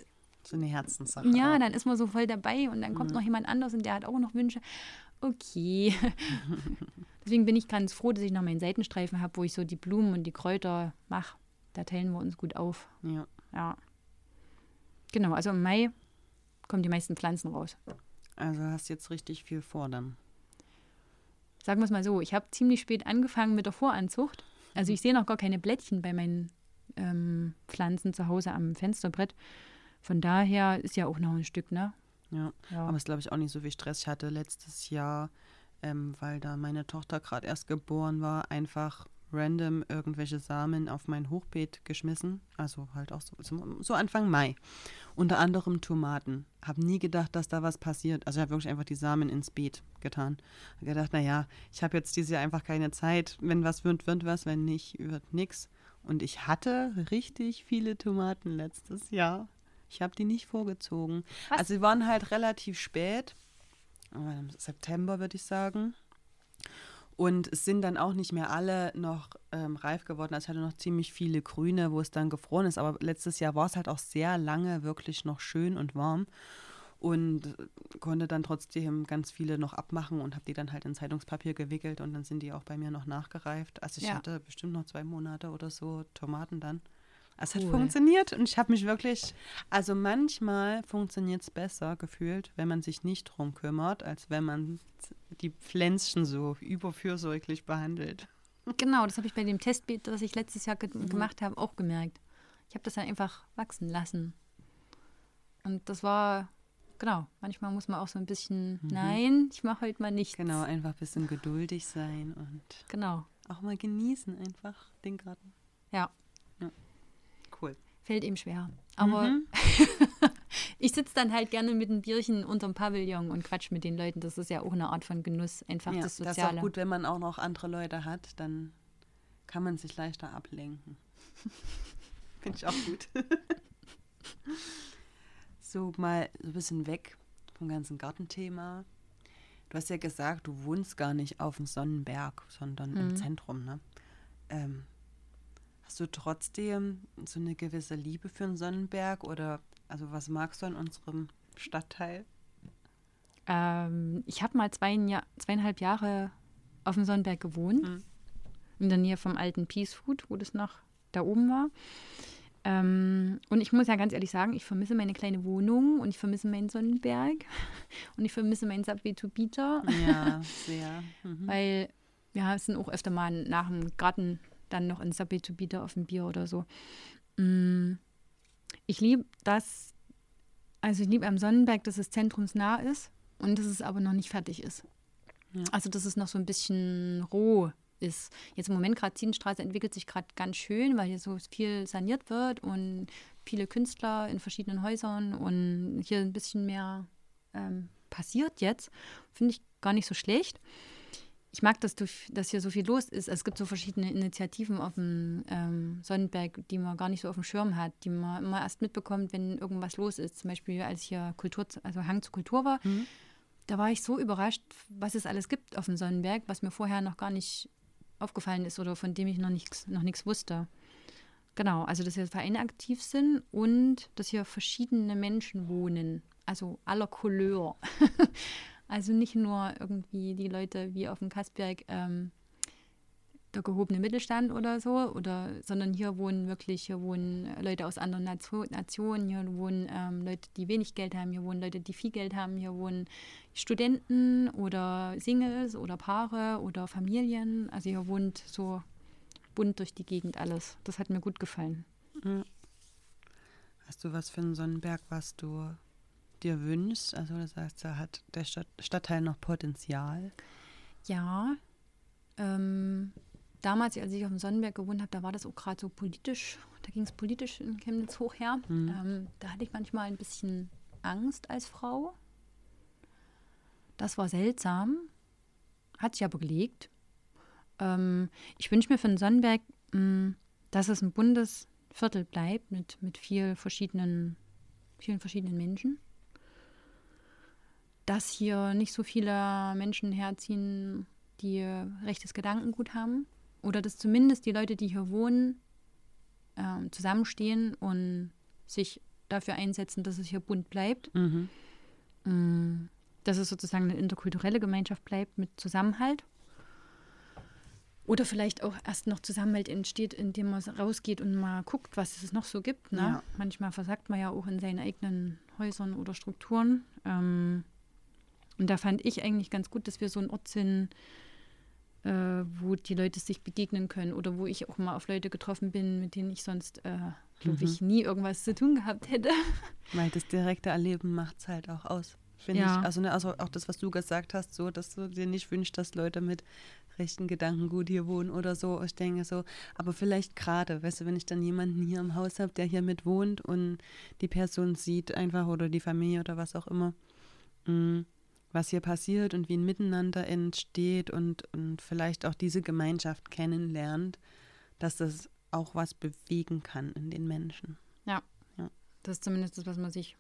so eine Herzenssache. Ja, dann ist man so voll dabei und dann kommt mhm. noch jemand anders und der hat auch noch Wünsche. Okay. <laughs> Deswegen bin ich ganz froh, dass ich noch meinen Seitenstreifen habe, wo ich so die Blumen und die Kräuter mache. Da teilen wir uns gut auf. Ja. Ja. Genau, also im Mai kommen die meisten Pflanzen raus. Also hast jetzt richtig viel vor dann. Sagen wir es mal so, ich habe ziemlich spät angefangen mit der Voranzucht. Also ich sehe noch gar keine Blättchen bei meinen ähm, Pflanzen zu Hause am Fensterbrett. Von daher ist ja auch noch ein Stück, ne? Ja, ja. aber es ist, glaube ich, auch nicht so viel Stress. Ich hatte letztes Jahr, ähm, weil da meine Tochter gerade erst geboren war, einfach random irgendwelche Samen auf mein Hochbeet geschmissen. Also halt auch so, so Anfang Mai. Unter anderem Tomaten. Habe nie gedacht, dass da was passiert. Also ich habe wirklich einfach die Samen ins Beet getan. Habe gedacht, naja, ich habe jetzt dieses Jahr einfach keine Zeit. Wenn was wird, wird was. Wenn nicht, wird nichts. Und ich hatte richtig viele Tomaten letztes Jahr. Ich habe die nicht vorgezogen. Was? Also sie waren halt relativ spät, im September würde ich sagen. Und es sind dann auch nicht mehr alle noch ähm, reif geworden. Also ich hatte noch ziemlich viele grüne, wo es dann gefroren ist. Aber letztes Jahr war es halt auch sehr lange wirklich noch schön und warm. Und konnte dann trotzdem ganz viele noch abmachen und habe die dann halt in Zeitungspapier gewickelt und dann sind die auch bei mir noch nachgereift. Also ich ja. hatte bestimmt noch zwei Monate oder so Tomaten dann. Es hat funktioniert und ich habe mich wirklich, also manchmal funktioniert es besser gefühlt, wenn man sich nicht drum kümmert, als wenn man die Pflänzchen so überfürsorglich behandelt. Genau, das habe ich bei dem Testbeet, das ich letztes Jahr ge mhm. gemacht habe, auch gemerkt. Ich habe das dann einfach wachsen lassen. Und das war, genau, manchmal muss man auch so ein bisschen, mhm. nein, ich mache heute mal nichts. Genau, einfach ein bisschen geduldig sein und genau. auch mal genießen einfach den Garten. Ja, cool. Fällt ihm schwer. Aber mhm. <laughs> ich sitze dann halt gerne mit einem Bierchen unterm Pavillon und quatsch mit den Leuten. Das ist ja auch eine Art von Genuss, einfach ja, das Soziale. Das ist auch gut, wenn man auch noch andere Leute hat, dann kann man sich leichter ablenken. <laughs> Finde ich auch gut. <laughs> so mal so ein bisschen weg vom ganzen Gartenthema. Du hast ja gesagt, du wohnst gar nicht auf dem Sonnenberg, sondern mhm. im Zentrum. Ne? Ähm, Hast du trotzdem so eine gewisse Liebe für den Sonnenberg oder also was magst du an unserem Stadtteil? Ähm, ich habe mal zwei, zweieinhalb Jahre auf dem Sonnenberg gewohnt, mhm. in der Nähe vom alten Peace Food, wo das noch da oben war. Ähm, und ich muss ja ganz ehrlich sagen, ich vermisse meine kleine Wohnung und ich vermisse meinen Sonnenberg <laughs> und ich vermisse meinen Subway to Beater. Ja, <laughs> sehr. Mhm. Weil wir sind auch öfter mal nach dem Garten dann noch in Subway to Beater auf ein Bier oder so. Mm, ich liebe das, also ich liebe am Sonnenberg, dass es zentrumsnah ist und dass es aber noch nicht fertig ist. Ja. Also dass es noch so ein bisschen roh ist. Jetzt im Moment gerade Ziehenstraße entwickelt sich gerade ganz schön, weil hier so viel saniert wird und viele Künstler in verschiedenen Häusern und hier ein bisschen mehr ähm, passiert jetzt. Finde ich gar nicht so schlecht. Ich mag, dass, du, dass hier so viel los ist. Es gibt so verschiedene Initiativen auf dem ähm, Sonnenberg, die man gar nicht so auf dem Schirm hat, die man immer erst mitbekommt, wenn irgendwas los ist. Zum Beispiel, als hier Kultur, also Hang zur Kultur war, Mhm. da war ich so überrascht, was es alles gibt auf dem Sonnenberg, was mir vorher noch gar nicht aufgefallen ist oder von dem ich noch nichts noch wusste. Genau, also dass hier Vereine aktiv sind und dass hier verschiedene Menschen wohnen, also aller Couleur. <laughs> also nicht nur irgendwie die Leute wie auf dem Kassberg ähm, der gehobene Mittelstand oder so, oder, sondern hier wohnen wirklich, hier wohnen Leute aus anderen Nation, Nationen, hier wohnen ähm, Leute, die wenig Geld haben, hier wohnen Leute, die viel Geld haben, hier wohnen Studenten oder Singles oder Paare oder Familien. Also hier wohnt so bunt durch die Gegend alles. Das hat mir gut gefallen. Hast du was für einen Sonnenberg, was du dir wünschst? Also das heißt, da hat der Stadt, Stadtteil noch Potenzial. Ja, ähm, damals, als ich auf dem Sonnenberg gewohnt habe, da war das auch gerade so politisch, da ging es politisch in Chemnitz hoch her. Mhm. Ähm, da hatte ich manchmal ein bisschen Angst als Frau. Das war seltsam, hat sich aber gelegt. Ähm, ich wünsche mir für den Sonnenberg, mh, dass es ein buntes Viertel bleibt mit, mit viel verschiedenen, vielen verschiedenen Menschen. Dass hier nicht so viele Menschen herziehen, die rechtes Gedankengut haben. Oder dass zumindest die Leute, die hier wohnen, ähm, zusammenstehen und sich dafür einsetzen, dass es hier bunt bleibt. Mhm. Mm, Dass es sozusagen eine interkulturelle Gemeinschaft bleibt mit Zusammenhalt. Oder vielleicht auch erst noch Zusammenhalt entsteht, indem man rausgeht und mal guckt, was es noch so gibt. Ne? Ja. Manchmal versagt man ja auch in seinen eigenen Häusern oder Strukturen. Ähm, und da fand ich eigentlich ganz gut, dass wir so ein Ort sind, äh, wo die Leute sich begegnen können oder wo ich auch mal auf Leute getroffen bin, mit denen ich sonst, äh, glaube Mhm. ich, nie irgendwas zu tun gehabt hätte. <laughs> Weil das direkte Erleben macht es halt auch aus. Finde Ja. ich. Also, ne, also auch das, was du gesagt hast, so, dass du dir nicht wünschst, dass Leute mit rechten Gedankengut hier wohnen oder so. Ich denke so, aber vielleicht gerade, weißt du, wenn ich dann jemanden hier im Haus habe, der hier mit wohnt und die Person sieht einfach oder die Familie oder was auch immer, mh, was hier passiert und wie ein Miteinander entsteht und, und vielleicht auch diese Gemeinschaft kennenlernt, dass das auch was bewegen kann in den Menschen. Das ist zumindest das, was man sich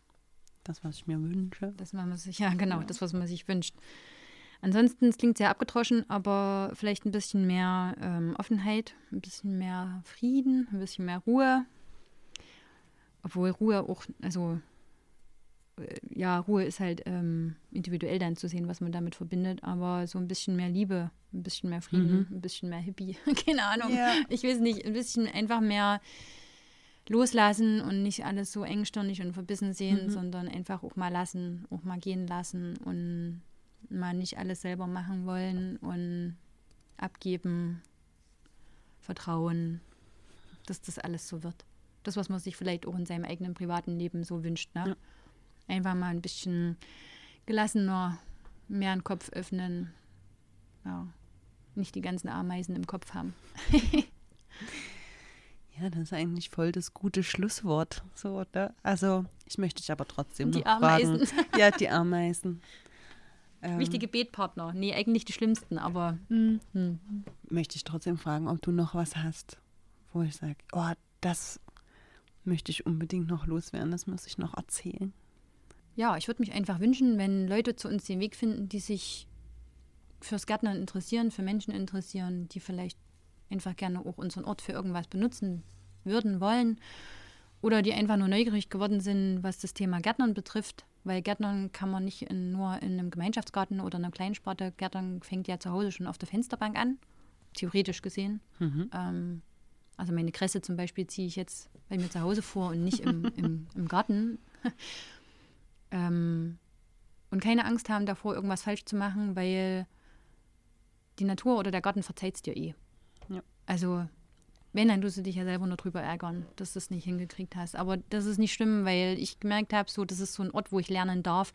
Das, was ich mir wünsche. Das, was man sich, ja, genau, Ja. das, was man sich wünscht. Ansonsten, es klingt sehr abgedroschen, aber vielleicht ein bisschen mehr ähm, Offenheit, ein bisschen mehr Frieden, ein bisschen mehr Ruhe. Obwohl Ruhe auch, also ja, Ruhe ist halt ähm, individuell dann zu sehen, was man damit verbindet, aber so ein bisschen mehr Liebe, ein bisschen mehr Frieden, ein bisschen mehr Hippie, <laughs> keine Ahnung. Ja. Ich weiß nicht, ein bisschen einfach mehr loslassen und nicht alles so engstirnig und verbissen sehen, Mhm. sondern einfach auch mal lassen, auch mal gehen lassen und mal nicht alles selber machen wollen und abgeben, vertrauen, dass das alles so wird. Das, was man sich vielleicht auch in seinem eigenen privaten Leben so wünscht. Ne? Ja. Einfach mal ein bisschen gelassener, mehr den Kopf öffnen. Ja. Nicht die ganzen Ameisen im Kopf haben. <laughs> Ja, das ist eigentlich voll das gute Schlusswort. So, ne? Also, ich möchte dich aber trotzdem Die noch Ameisen. fragen. <laughs> Ja, die Ameisen. Ähm, Wichtige Betpartner. Nee, eigentlich die schlimmsten, aber hm. Möchte ich trotzdem fragen, ob du noch was hast, wo ich sage, oh, das möchte ich unbedingt noch loswerden, das muss ich noch erzählen. Ja, ich würde mich einfach wünschen, wenn Leute zu uns den Weg finden, die sich fürs Gärtnern interessieren, für Menschen interessieren, die vielleicht einfach gerne auch unseren Ort für irgendwas benutzen würden, wollen oder die einfach nur neugierig geworden sind, was das Thema Gärtnern betrifft. Weil Gärtnern kann man nicht in, nur in einem Gemeinschaftsgarten oder einer Kleinsparte. Gärtnern fängt ja zu Hause schon auf der Fensterbank an, theoretisch gesehen. Mhm. Ähm, Also meine Kresse zum Beispiel ziehe ich jetzt bei mir zu Hause vor und nicht im, im, im Garten. Ähm, und keine Angst haben davor, irgendwas falsch zu machen, weil die Natur oder der Garten verzeiht es dir eh. Ja. Also wenn, dann tust du dich ja selber nur drüber ärgern, dass du es nicht hingekriegt hast. Aber das ist nicht schlimm, weil ich gemerkt habe, so, das ist so ein Ort, wo ich lernen darf,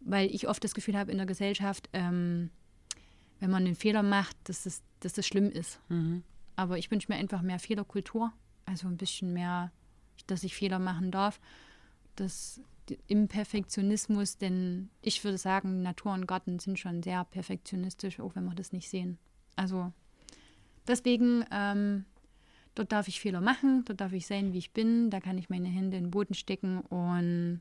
weil ich oft das Gefühl habe in der Gesellschaft, ähm, wenn man einen Fehler macht, dass das, dass das schlimm ist. Mhm. Aber ich wünsche mir einfach mehr Fehlerkultur, also ein bisschen mehr, dass ich Fehler machen darf. Das im Perfektionismus, denn ich würde sagen, Natur und Garten sind schon sehr perfektionistisch, auch wenn wir das nicht sehen. Also deswegen, ähm, dort darf ich Fehler machen, dort darf ich sein, wie ich bin, da kann ich meine Hände in den Boden stecken und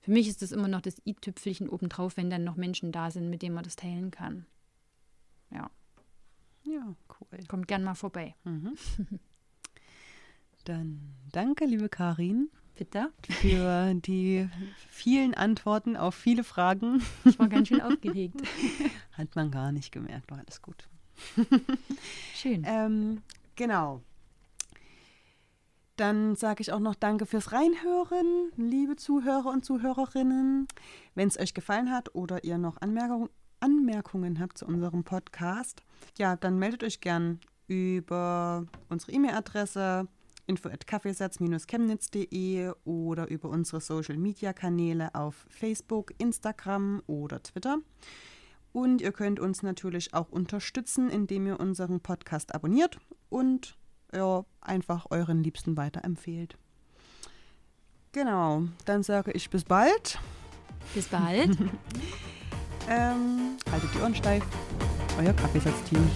für mich ist das immer noch das i-Tüpfelchen obendrauf, wenn dann noch Menschen da sind, mit denen man das teilen kann. Ja. Ja, cool. Kommt gern mal vorbei. Mhm. <laughs> Dann danke, liebe Karin. Bitte. Für die vielen Antworten auf viele Fragen. Ich war ganz schön aufgeregt. <laughs> Hat man gar nicht gemerkt, war alles gut. Schön. Ähm, genau. Dann sage ich auch noch Danke fürs Reinhören, liebe Zuhörer und Zuhörerinnen. Wenn es euch gefallen hat oder ihr noch Anmerkung, Anmerkungen habt zu unserem Podcast, ja, dann meldet euch gern über unsere E-Mail-Adresse info@kaffeesatz-chemnitz.de oder über unsere Social-Media-Kanäle auf Facebook, Instagram oder Twitter. Und ihr könnt uns natürlich auch unterstützen, indem ihr unseren Podcast abonniert und ja, einfach euren Liebsten weiterempfehlt. Genau, dann sage ich bis bald. Bis bald. <laughs> ähm, haltet die Ohren steif. Euer Kaffeesatzteam.